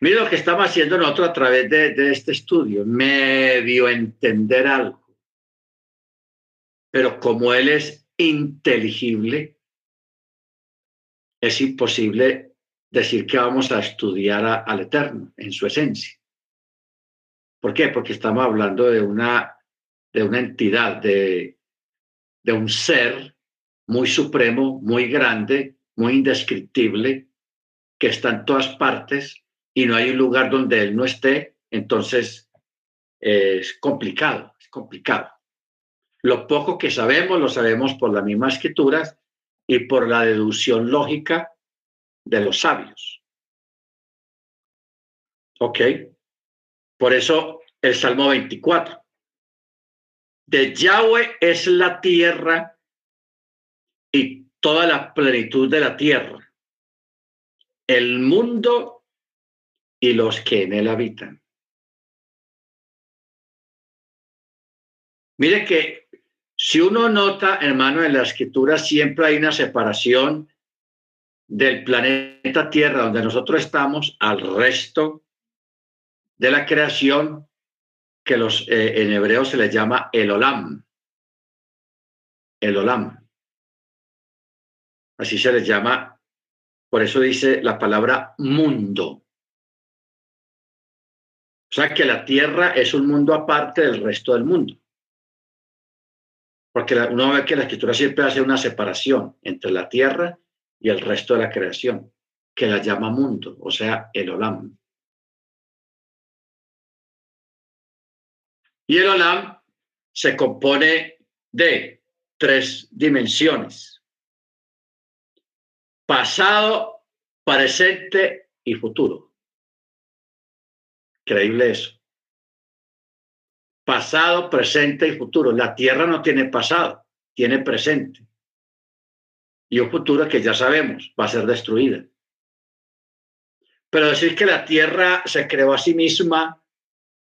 Mira lo que estamos haciendo nosotros a través de, de este estudio, medio entender algo. Pero como él es inteligible, es imposible decir que vamos a estudiar al Eterno en su esencia. ¿Por qué? Porque estamos hablando de una, de una entidad, de, de un ser muy supremo, muy grande, muy indescriptible, que está en todas partes y no hay un lugar donde él no esté, entonces es complicado, es complicado. Lo poco que sabemos lo sabemos por las mismas escrituras y por la deducción lógica de los sabios. ¿Ok? Por eso el Salmo 24. De Yahweh es la tierra y toda la plenitud de la tierra, el mundo y los que en él habitan. Mire que si uno nota, hermano, en la escritura siempre hay una separación del planeta Tierra donde nosotros estamos al resto de la creación que los, eh, en hebreo se les llama el olam. El olam. Así se les llama, por eso dice la palabra mundo. O sea que la tierra es un mundo aparte del resto del mundo. Porque uno ve que la escritura siempre hace una separación entre la tierra y el resto de la creación, que la llama mundo, o sea, el olam. Y el Olam se compone de tres dimensiones. Pasado, presente y futuro. Increíble eso. Pasado, presente y futuro. La Tierra no tiene pasado, tiene presente. Y un futuro que ya sabemos va a ser destruida. Pero decir que la Tierra se creó a sí misma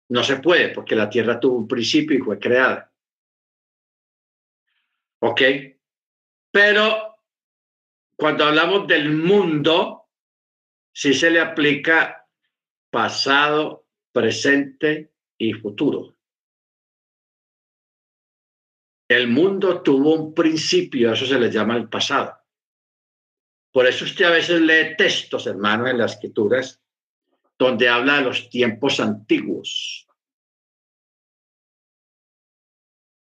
no se puede porque la Tierra tuvo un principio y fue creada. ¿Ok? Pero cuando hablamos del mundo, sí se le aplica pasado, presente y futuro. El mundo tuvo un principio, eso se le llama el pasado. Por eso usted a veces lee textos, hermano, en las escrituras, donde habla de los tiempos antiguos.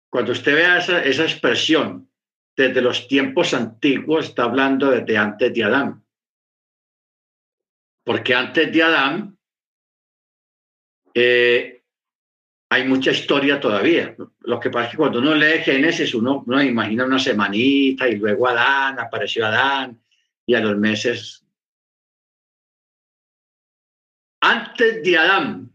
Cuando usted vea esa, esa expresión, desde los tiempos antiguos, está hablando desde antes de Adán. Porque antes de Adán eh, hay mucha historia todavía. Lo que pasa es que cuando uno lee Génesis, uno, uno imagina una semanita y luego Adán, apareció Adán, y a los meses antes de Adán,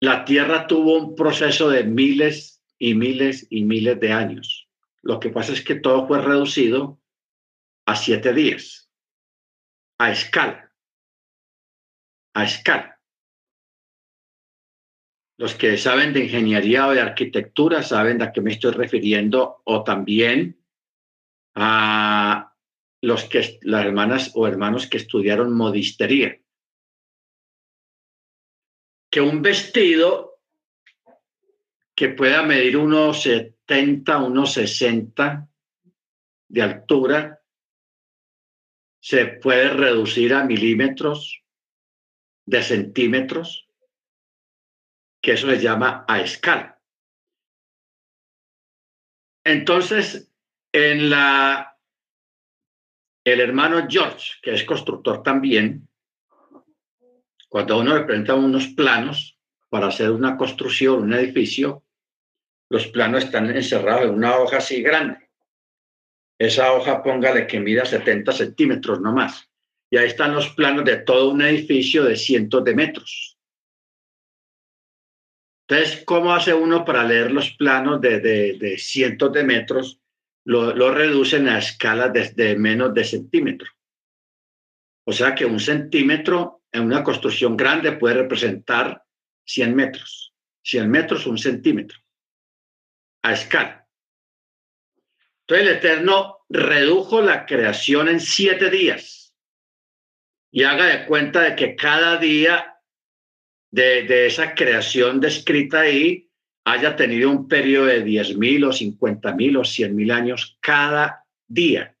la Tierra tuvo un proceso de miles y miles y miles de años. Lo que pasa es que todo fue reducido a siete días, a escala, a escala. Los que saben de ingeniería o de arquitectura saben a qué me estoy refiriendo, o también a los que las hermanas o hermanos que estudiaron modistería. Que un vestido que pueda medir unos 70, unos 60 de altura, se puede reducir a milímetros de centímetros, que eso se llama a escala. Entonces, en la el hermano George, que es constructor también, cuando uno representa unos planos para hacer una construcción, un edificio, los planos están encerrados en una hoja así grande. Esa hoja, póngale que mida 70 centímetros no más. Y ahí están los planos de todo un edificio de cientos de metros. Entonces, ¿cómo hace uno para leer los planos de, cientos de metros? Lo, lo, reducen a escalas de menos de centímetro. O sea que un centímetro en una construcción grande puede representar 100 metros. 100 metros, un centímetro a escala. Entonces el Eterno redujo la creación en siete días y haga de cuenta de que cada día de, esa creación descrita ahí haya tenido un periodo de diez mil o cincuenta mil o cien mil años cada día.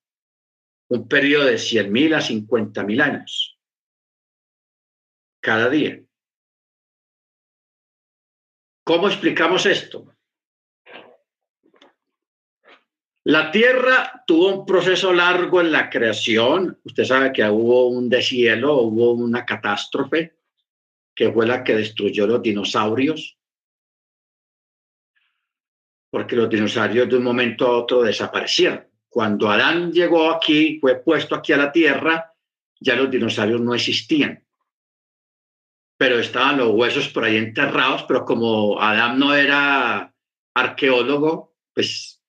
Un periodo de cien mil a cincuenta mil años cada día. ¿Cómo explicamos esto? La Tierra tuvo un proceso largo en la creación. Usted sabe que hubo un deshielo, hubo una catástrofe que fue la que destruyó los dinosaurios. Porque los dinosaurios de un momento a otro desaparecieron. Cuando Adán llegó aquí, fue puesto aquí a la Tierra, ya los dinosaurios no existían. Pero estaban los huesos por ahí enterrados, pero como Adán no era arqueólogo, pues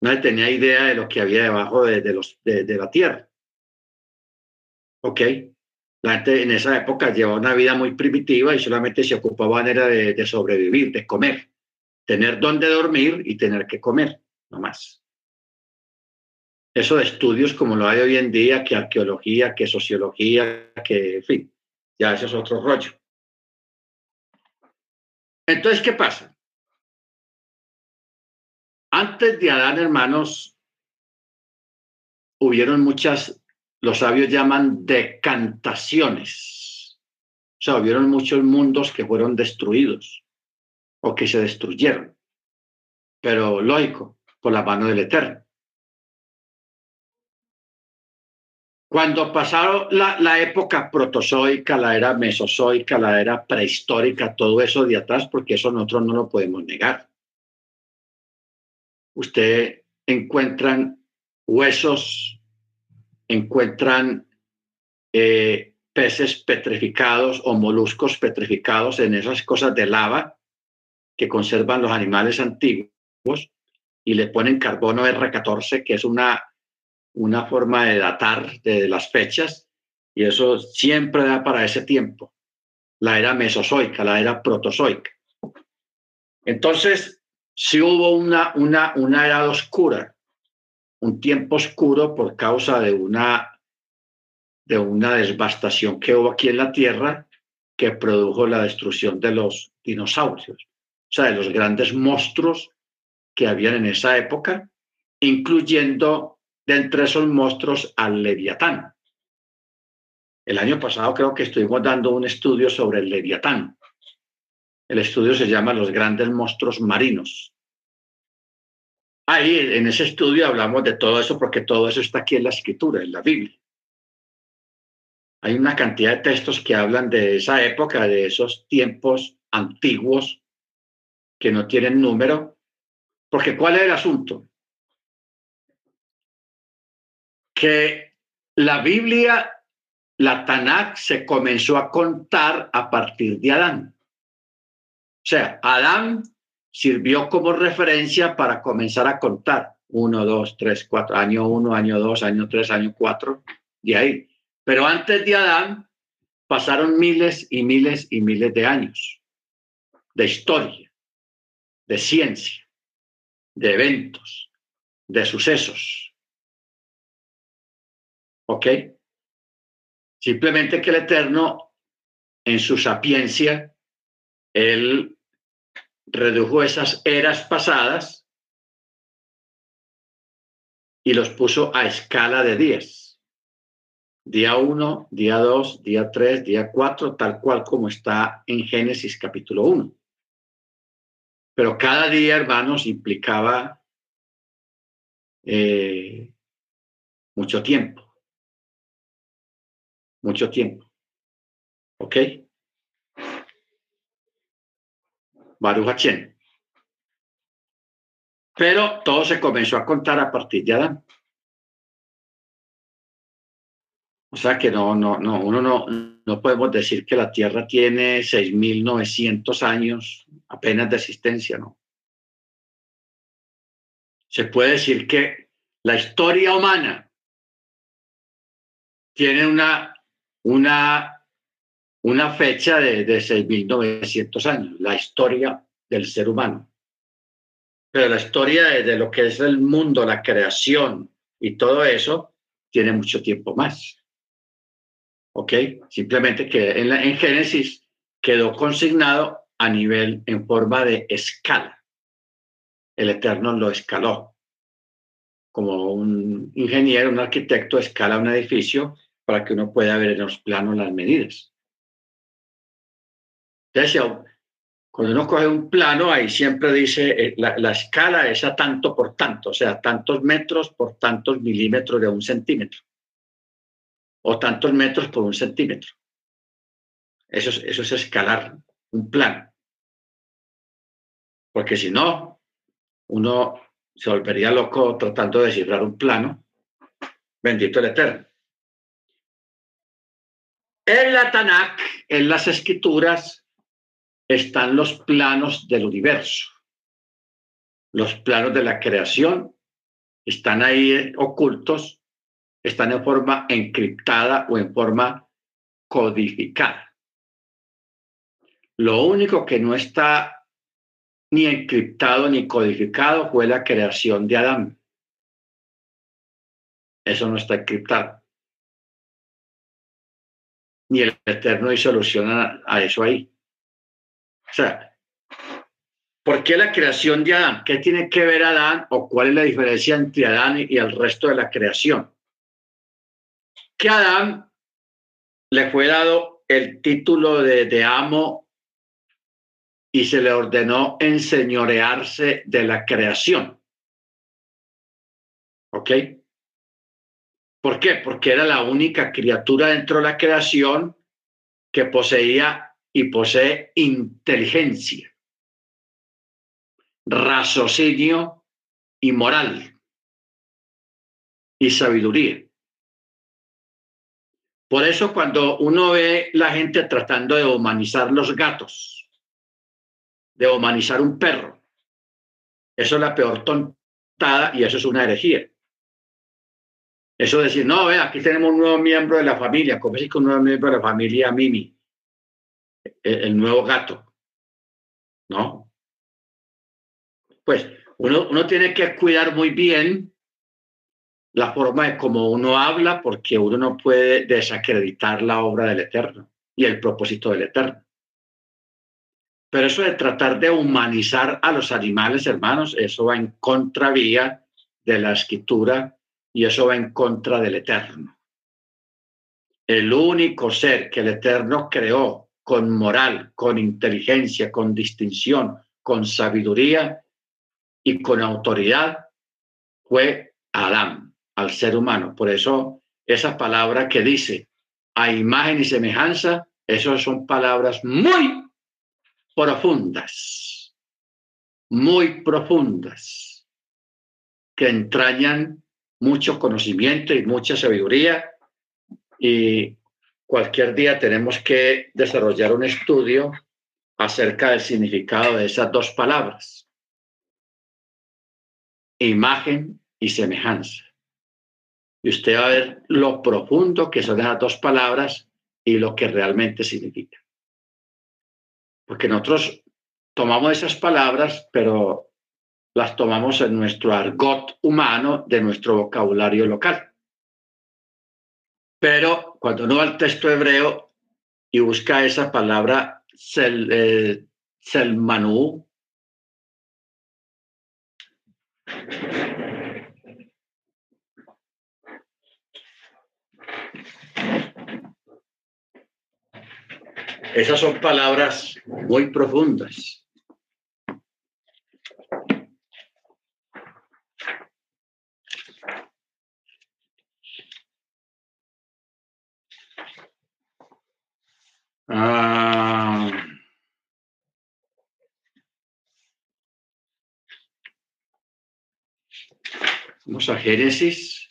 no tenía idea de lo que había debajo de, los, de, la tierra. ¿Ok? La gente en esa época llevaba una vida muy primitiva y solamente se ocupaban era de, sobrevivir, de comer, tener dónde dormir y tener que comer, no más. Eso de estudios como lo hay hoy en día, que arqueología, que sociología, que, en fin, ya eso es otro rollo. Entonces, ¿qué pasa? Antes de Adán, hermanos, hubieron muchas, los sabios llaman decantaciones. O sea, hubieron muchos mundos que fueron destruidos o que se destruyeron. Pero lógico, por la mano del Eterno. Cuando pasaron la, la, época protozoica, la era mesozoica, la era prehistórica, todo eso de atrás, porque eso nosotros no lo podemos negar usted encuentran huesos, encuentran eh, peces petrificados o moluscos petrificados en esas cosas de lava que conservan los animales antiguos y le ponen carbono R14, que es una, una forma de datar de las fechas, y eso siempre da para ese tiempo, la era mesozoica, la era protozoica. Entonces, si hubo una, una, una edad oscura, un tiempo oscuro por causa de una, de una devastación que hubo aquí en la Tierra que produjo la destrucción de los dinosaurios, o sea, de los grandes monstruos que habían en esa época, incluyendo de entre esos monstruos al leviatán. El año pasado creo que estuvimos dando un estudio sobre el leviatán. El estudio se llama Los grandes monstruos marinos. Ahí en ese estudio hablamos de todo eso porque todo eso está aquí en la escritura, en la Biblia. Hay una cantidad de textos que hablan de esa época, de esos tiempos antiguos que no tienen número. Porque ¿cuál es el asunto? Que la Biblia, la Tanakh, se comenzó a contar a partir de Adán. O sea, Adán sirvió como referencia para comenzar a contar. Uno, dos, tres, cuatro, año uno, año dos, año tres, año cuatro, de ahí. Pero antes de Adán pasaron miles y miles y miles de años de historia, de ciencia, de eventos, de sucesos. ¿Ok? Simplemente que el Eterno, en su sapiencia, él redujo esas eras pasadas y los puso a escala de días. Día 1, día 2, día 3, día 4, tal cual como está en Génesis capítulo 1. Pero cada día, hermanos, implicaba eh, mucho tiempo. Mucho tiempo. ¿Ok? Baruch Pero todo se comenzó a contar a partir de Adán. O sea que no, no, no, uno no, no podemos decir que la Tierra tiene 6.900 años apenas de existencia, ¿no? Se puede decir que la historia humana tiene una, una, una fecha de, de 6.900 años, la historia del ser humano. Pero la historia de, lo que es el mundo, la creación y todo eso, tiene mucho tiempo más. ¿Ok? Simplemente que en, la, en Génesis quedó consignado a nivel en forma de escala. El Eterno lo escaló. Como un ingeniero, un arquitecto escala un edificio para que uno pueda ver en los planos las medidas. Entonces, cuando uno coge un plano, ahí siempre dice eh, la, la, escala es a tanto por tanto, o sea, tantos metros por tantos milímetros de un centímetro, o tantos metros por un centímetro. Eso es, eso es escalar un plano. Porque si no, uno se volvería loco tratando de descifrar un plano. Bendito el Eterno. En la Tanakh, en las escrituras, están los planos del universo. Los planos de la creación están ahí eh, ocultos, están en forma encriptada o en forma codificada. Lo único que no está ni encriptado ni codificado fue la creación de Adán. Eso no está encriptado ni el Eterno y soluciona a eso ahí. Sea, ¿por qué la creación de Adán? ¿Qué tiene que ver Adán o cuál es la diferencia entre Adán y el resto de la creación? Que Adán le fue dado el título de, de amo y se le ordenó enseñorearse de la creación. ¿Ok? ¿Por qué? Porque era la única criatura dentro de la creación que poseía y posee inteligencia, raciocinio y moral y sabiduría. Por eso cuando uno ve la gente tratando de humanizar los gatos, de humanizar un perro, eso es la peor tontada y eso es una herejía. Eso decir, no, ve, aquí tenemos un nuevo miembro de la familia, como si con un nuevo miembro de la familia Mimi, el, nuevo gato. ¿No? Pues uno, uno tiene que cuidar muy bien la forma de cómo uno habla, porque uno no puede desacreditar la obra del Eterno y el propósito del Eterno. Pero eso de tratar de humanizar a los animales, hermanos, eso va en contravía de la escritura y eso va en contra del Eterno. El único ser que el Eterno creó con moral, con inteligencia, con distinción, con sabiduría y con autoridad fue Adán, al ser humano. Por eso esa palabra que dice a imagen y semejanza, esas son palabras muy profundas, muy profundas, que entrañan mucho conocimiento y mucha sabiduría y cualquier día tenemos que desarrollar un estudio acerca del significado de esas dos palabras, imagen y semejanza. Y usted va a ver lo profundo que son esas dos palabras y lo que realmente significa. Porque nosotros tomamos esas palabras, pero las tomamos en nuestro argot humano de nuestro vocabulario local. Pero cuando uno va al texto hebreo y busca esa palabra sel, eh, selmanú, esas son palabras muy profundas. Ah, Vamos a Génesis.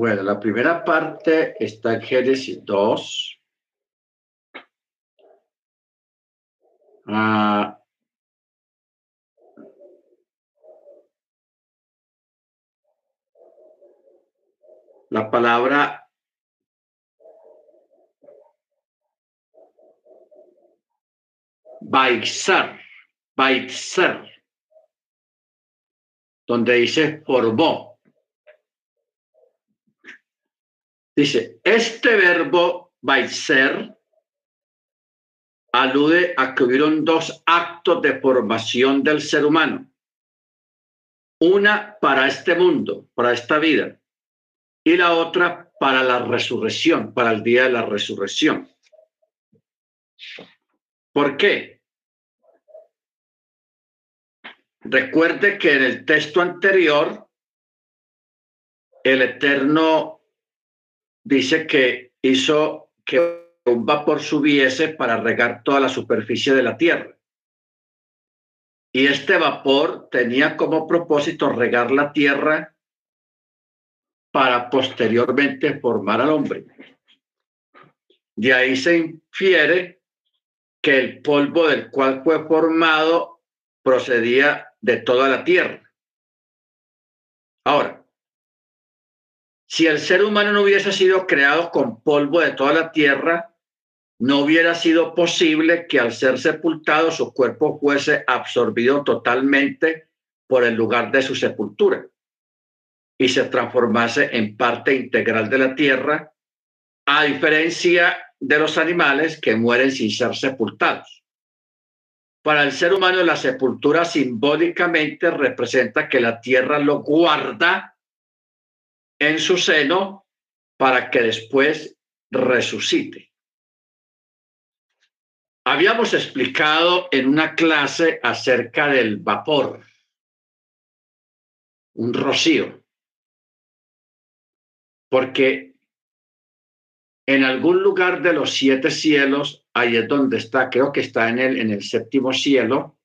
Bueno, la primera parte está en Génesis 2. Ah, la palabra Baixar, Baixar, donde dice formó. Dice, este verbo ser alude a que hubieron dos actos de formación del ser humano. Una para este mundo, para esta vida, y la otra para la resurrección, para el día de la resurrección. ¿Por qué? Recuerde que en el texto anterior, el Eterno dice que hizo que un vapor subiese para regar toda la superficie de la tierra. Y este vapor tenía como propósito regar la tierra para posteriormente formar al hombre. De ahí se infiere que el polvo del cual fue formado procedía de toda la tierra. Ahora, si el ser humano no hubiese sido creado con polvo de toda la tierra, no hubiera sido posible que al ser sepultado su cuerpo fuese absorbido totalmente por el lugar de su sepultura y se transformase en parte integral de la tierra, a diferencia de los animales que mueren sin ser sepultados. Para el ser humano la sepultura simbólicamente representa que la tierra lo guarda en su seno para que después resucite. Habíamos explicado en una clase acerca del vapor, un rocío, porque en algún lugar de los siete cielos, ahí es donde está, creo que está en el, en el séptimo cielo,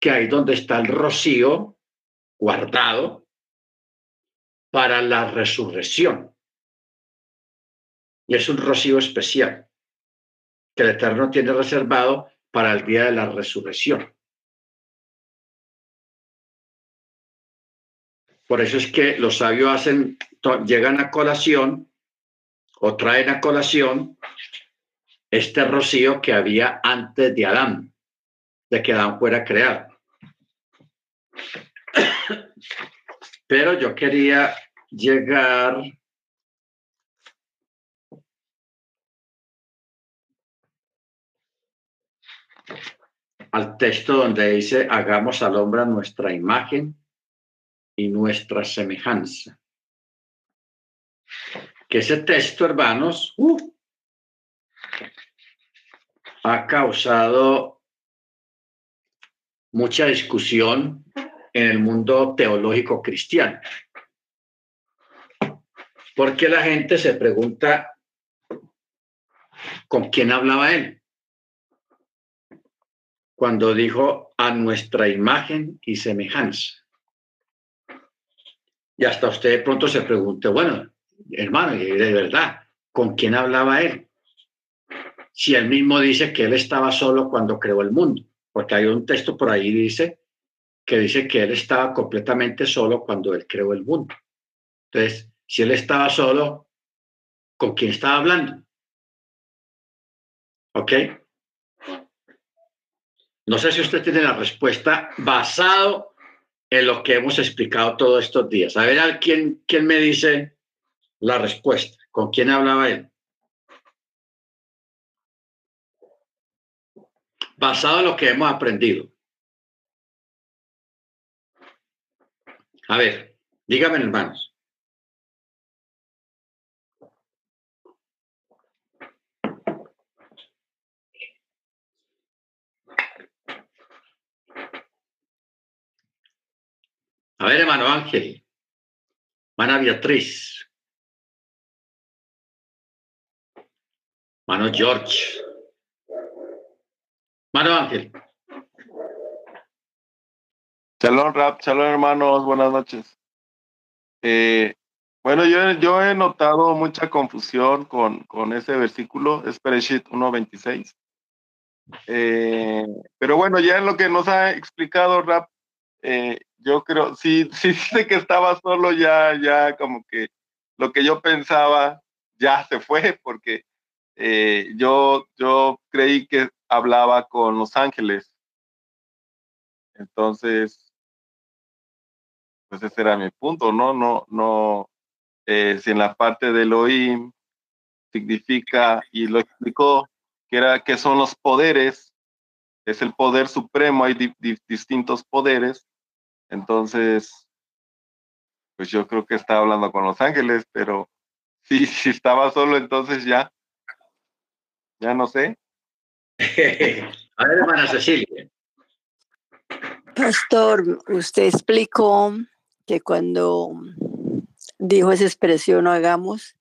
que ahí donde está el rocío guardado, para la resurrección. Y es un rocío especial que el Eterno tiene reservado para el día de la resurrección. Por eso es que los sabios hacen, llegan a colación o traen a colación este rocío que había antes de Adán, de que Adán fuera creado. Pero yo quería llegar al texto donde dice, hagamos al hombre nuestra imagen y nuestra semejanza. Que ese texto, hermanos, uh, ha causado mucha discusión en el mundo teológico cristiano. Porque la gente se pregunta con quién hablaba él. Cuando dijo a nuestra imagen y semejanza. Y hasta usted de pronto se pregunte, bueno, hermano, de verdad, ¿con quién hablaba él? Si él mismo dice que él estaba solo cuando creó el mundo, porque hay un texto por ahí dice que dice que él estaba completamente solo cuando él creó el mundo. Entonces, si él estaba solo, ¿con quién estaba hablando? ¿Ok? No sé si usted tiene la respuesta basado en lo que hemos explicado todos estos días. A ver, ¿quién, quién me dice la respuesta? ¿Con quién hablaba él? Basado en lo que hemos aprendido. A ver, dígame, hermanos. A ver, hermano Ángel, hermana Beatriz, hermano George, hermano Ángel. Shalom, Rap, shalom, hermanos, buenas noches. Eh, bueno, yo, yo he notado mucha confusión con, con ese versículo, es Pereshit 1.26. Eh, pero bueno, ya en lo que nos ha explicado Rap, eh, yo creo, sí, sí dice que estaba solo, ya, ya como que lo que yo pensaba ya se fue, porque eh, yo, yo creí que hablaba con los ángeles. Entonces, pues ese era mi punto, ¿no? No, no, eh, si en la parte del Elohim significa, y lo explicó, que era que son los poderes, es el poder supremo, hay distintos poderes, entonces, pues yo creo que estaba hablando con los ángeles, pero sí, si estaba solo, entonces ya, ya no sé. A ver, hermana Cecilia. Pastor, usted explicó que cuando dijo esa expresión, hagamos,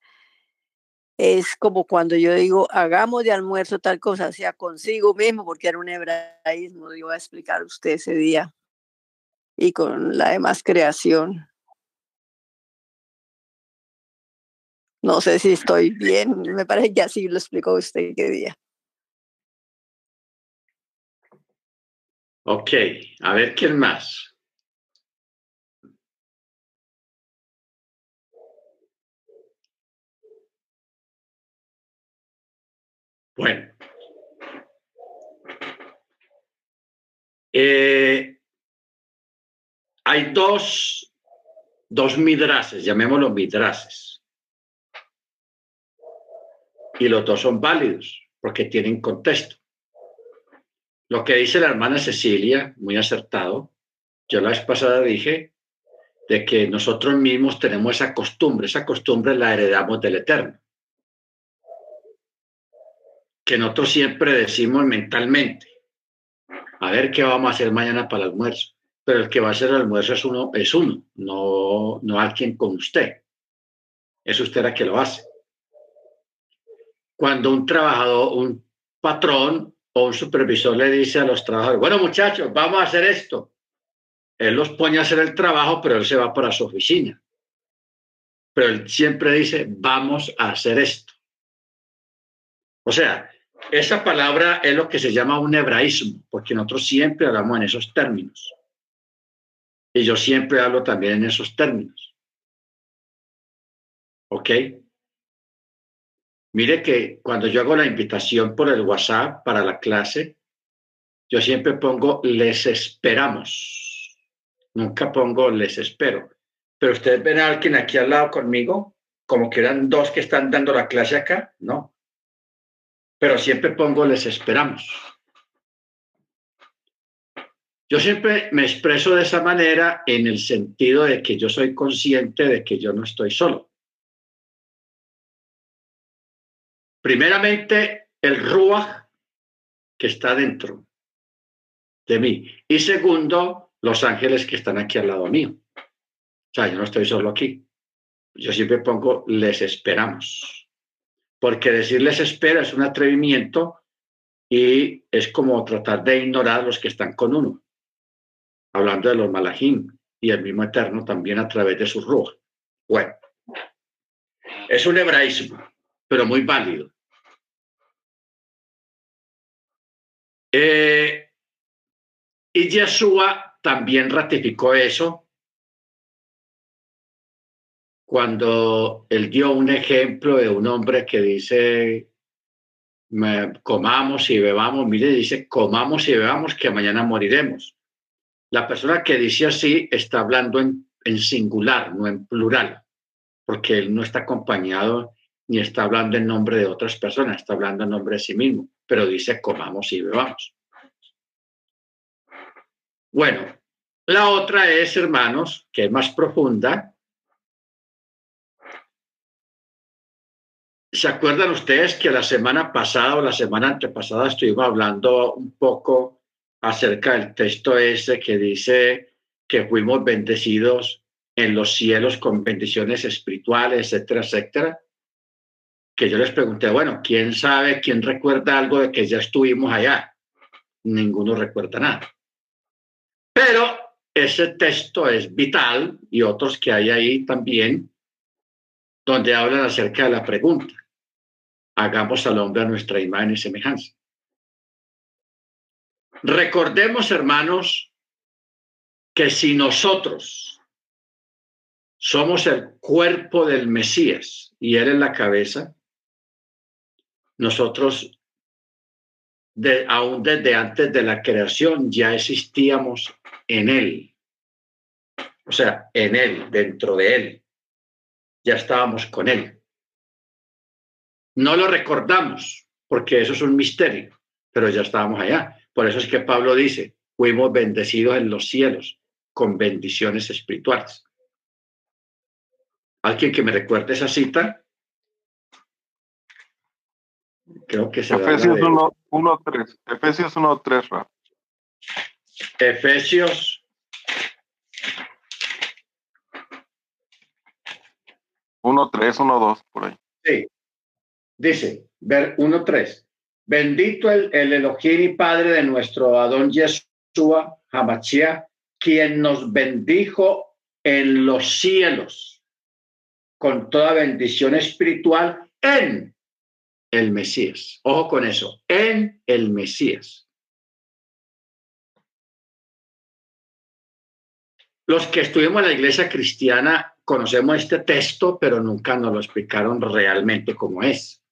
es como cuando yo digo, hagamos de almuerzo tal cosa, sea consigo mismo, porque era un hebraísmo, iba a explicar usted ese día y con la demás creación. No sé si estoy bien, me parece que así lo explicó usted qué día. Ok, a ver quién más. Bueno. Eh, hay dos, dos midrases, llamémoslos midrases. Y los dos son válidos porque tienen contexto. Lo que dice la hermana Cecilia, muy acertado, yo la vez pasada dije de que nosotros mismos tenemos esa costumbre, esa costumbre la heredamos del Eterno. Que nosotros siempre decimos mentalmente, a ver qué vamos a hacer mañana para el almuerzo pero el que va a hacer el almuerzo es uno, es uno, no, no alguien con usted. Es usted el que lo hace. Cuando un trabajador, un patrón o un supervisor le dice a los trabajadores, bueno muchachos, vamos a hacer esto. Él los pone a hacer el trabajo, pero él se va para su oficina. Pero él siempre dice, vamos a hacer esto. O sea, esa palabra es lo que se llama un hebraísmo, porque nosotros siempre hablamos en esos términos. Y yo siempre hablo también en esos términos. ¿Ok? Mire que cuando yo hago la invitación por el WhatsApp para la clase, yo siempre pongo les esperamos. Nunca pongo les espero. Pero ustedes ven a alguien aquí al lado conmigo, como que eran dos que están dando la clase acá, no. Pero siempre pongo les esperamos. Yo siempre me expreso de esa manera en el sentido de que yo soy consciente de que yo no estoy solo. Primeramente, el Ruach que está dentro de mí. Y segundo, los ángeles que están aquí al lado mío. O sea, yo no estoy solo aquí. Yo siempre pongo les esperamos. Porque decirles espera es un atrevimiento y es como tratar de ignorar a los que están con uno hablando de los malajim y el mismo Eterno también a través de su ruj. Bueno, es un hebraísmo, pero muy válido. Eh, y Yeshua también ratificó eso cuando él dio un ejemplo de un hombre que dice, comamos y bebamos, mire, dice, comamos y bebamos que mañana moriremos. La persona que dice así está hablando en, en singular, no en plural, porque él no está acompañado ni está hablando en nombre de otras personas, está hablando en nombre de sí mismo, pero dice comamos y bebamos. Bueno, la otra es, hermanos, que es más profunda. ¿Se acuerdan ustedes que la semana pasada o la semana antepasada estuvimos hablando un poco acerca del texto ese que dice que fuimos bendecidos en los cielos con bendiciones espirituales, etcétera, etcétera? Que yo les pregunté, bueno, ¿quién sabe, quién recuerda algo de que ya estuvimos allá? Ninguno recuerda nada. Pero ese texto es vital y otros que hay ahí también, donde hablan acerca de la pregunta. Hagamos al hombre a nuestra imagen y semejanza. Recordemos, hermanos, que si nosotros somos el cuerpo del Mesías y Él es la cabeza, nosotros de, aún desde antes de la creación ya existíamos en Él. O sea, en Él, dentro de Él. Ya estábamos con Él. No lo recordamos porque eso es un misterio, pero ya estábamos allá. Por eso es que Pablo dice, fuimos bendecidos en los cielos con bendiciones espirituales. ¿Alguien que me recuerde esa cita? Creo que se Efesios 1.3. Efesios 1.3, Efesios 1.3, 1.2, por ahí. Sí. Dice, ver 1.3. Bendito el, el Elohim y Padre de nuestro Adón Yeshua Hamachia, quien nos bendijo en los cielos con toda bendición espiritual en el Mesías. Ojo con eso, en el Mesías. Los que estuvimos en la iglesia cristiana conocemos este texto, pero nunca nos lo explicaron realmente cómo es.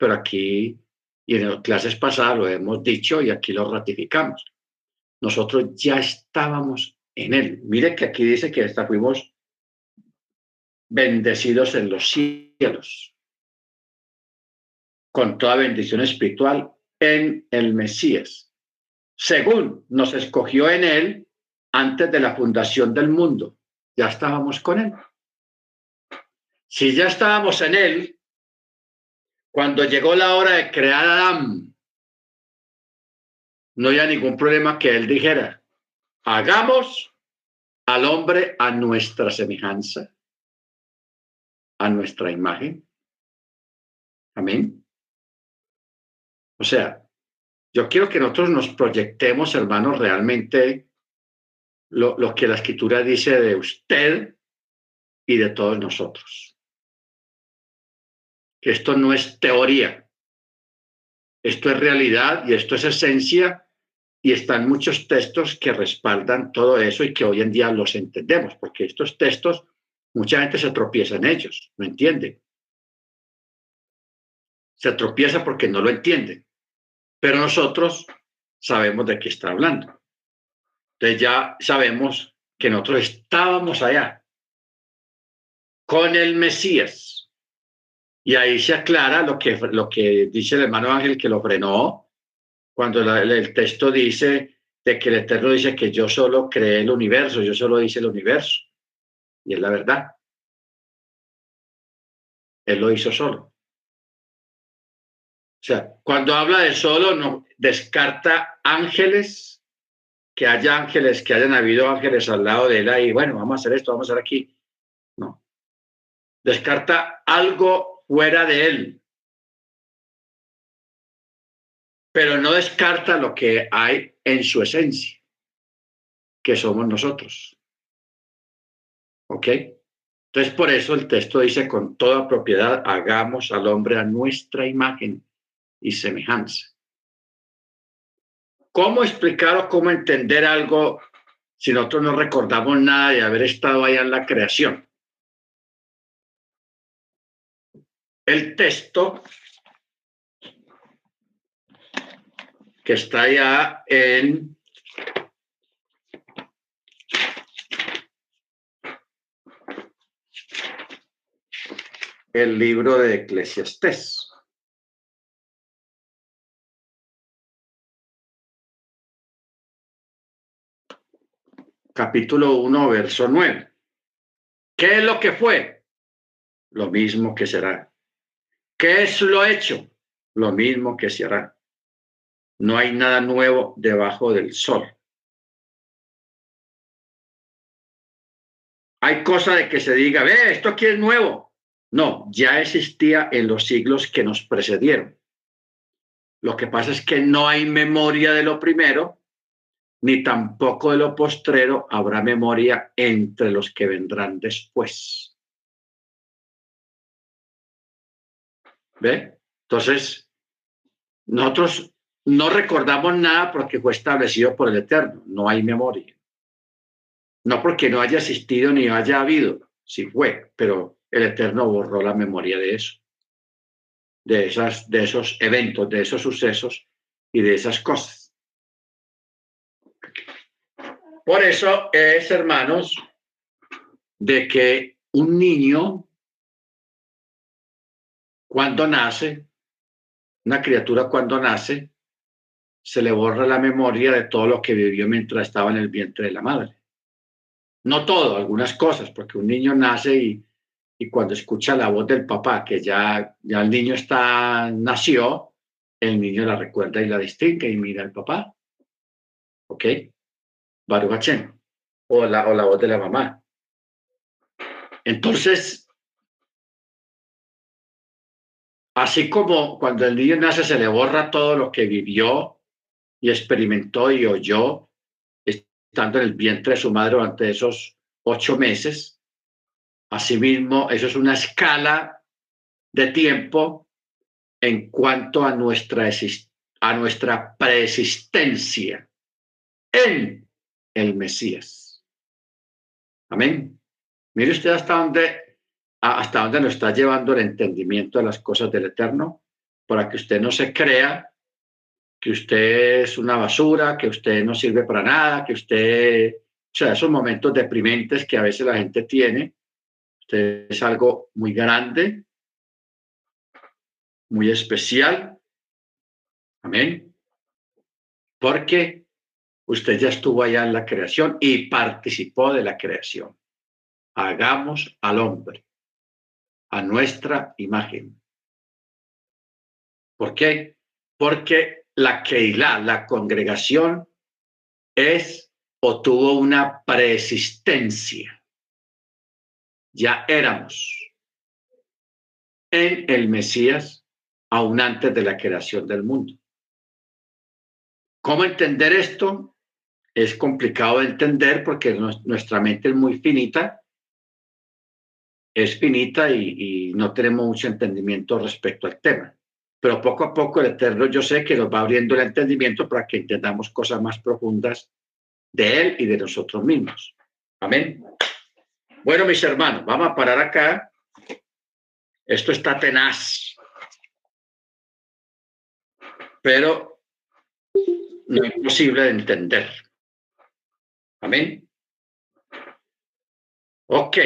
Pero aquí y en las clases pasadas lo hemos dicho y aquí lo ratificamos. Nosotros ya estábamos en él. Mire que aquí dice que hasta fuimos bendecidos en los cielos con toda bendición espiritual en el Mesías, según nos escogió en él antes de la fundación del mundo. Ya estábamos con él. Si ya estábamos en él, cuando llegó la hora de crear a Adán, no había ningún problema que él dijera, hagamos al hombre a nuestra semejanza, a nuestra imagen. Amén. O sea, yo quiero que nosotros nos proyectemos, hermanos, realmente lo, lo que la escritura dice de usted y de todos nosotros. Que esto no es teoría, esto es realidad y esto es esencia y están muchos textos que respaldan todo eso y que hoy en día los entendemos, porque estos textos, mucha gente se tropieza en ellos, no entiende. Se tropieza porque no lo entiende pero nosotros sabemos de qué está hablando. Entonces ya sabemos que nosotros estábamos allá con el Mesías. Y ahí se aclara lo que, lo que dice el hermano Ángel que lo frenó, cuando el texto dice de que el Eterno dice que yo solo creé el universo, yo solo hice el universo. Y es la verdad. Él lo hizo solo. O sea, cuando habla de solo, no descarta ángeles, que haya ángeles, que hayan habido ángeles al lado de él ahí, bueno, vamos a hacer esto, vamos a hacer aquí. No. Descarta algo fuera de él. Pero no descarta lo que hay en su esencia, que somos nosotros. ¿Ok? Entonces, por eso el texto dice, con toda propiedad, hagamos al hombre a nuestra imagen y semejanza. ¿Cómo explicar o cómo entender algo si nosotros no recordamos nada de haber estado allá en la creación? El texto que está ya en el libro de Eclesiastés. Capítulo 1, verso 9. ¿Qué es lo que fue? Lo mismo que será. ¿Qué es lo hecho? Lo mismo que se hará. No hay nada nuevo debajo del sol. Hay cosa de que se diga, ve, esto aquí es nuevo. No, ya existía en los siglos que nos precedieron. Lo que pasa es que no hay memoria de lo primero, ni tampoco de lo postrero habrá memoria entre los que vendrán después. ¿Ve? Entonces, nosotros no recordamos nada porque fue establecido por el Eterno, no hay memoria. No porque no haya existido ni haya habido, sí fue, pero el Eterno borró la memoria de eso, de, esas, de esos eventos, de esos sucesos y de esas cosas. Por eso es, hermanos, de que un niño, cuando nace, una criatura cuando nace, se le borra la memoria de todo lo que vivió mientras estaba en el vientre de la madre. No todo, algunas cosas, porque un niño nace y y cuando escucha la voz del papá, que ya, ya el niño está, nació, el niño la recuerda y la distingue y mira al papá. ¿Ok? Baruch O la, o la voz de la mamá. Entonces, así como cuando el niño nace se le borra todo lo que vivió y experimentó y oyó estando en el vientre de su madre durante esos ocho meses, Asimismo, eso es una escala de tiempo en cuanto a nuestra, a nuestra preexistencia en el Mesías. Amén. Mire usted hasta dónde, hasta dónde nos está llevando el entendimiento de las cosas del Eterno, para que usted no se crea que usted es una basura, que usted no sirve para nada, que usted, o sea, esos momentos deprimentes que a veces la gente tiene, es algo muy grande, muy especial. Amén. Porque usted ya estuvo allá en la creación y participó de la creación. Hagamos al hombre a nuestra imagen. ¿Por qué? Porque la Keilah, la congregación, es o tuvo una preexistencia ya éramos en el Mesías aún antes de la creación del mundo. ¿Cómo entender esto? Es complicado de entender porque nuestra mente es muy finita, es finita y, no tenemos mucho entendimiento respecto al tema. Pero poco a poco el Eterno yo sé que nos va abriendo el entendimiento para que entendamos cosas más profundas de Él y de nosotros mismos. Amén. Bueno, mis hermanos, vamos a parar acá. Esto está tenaz. Pero no es posible de entender. Amén. Ok.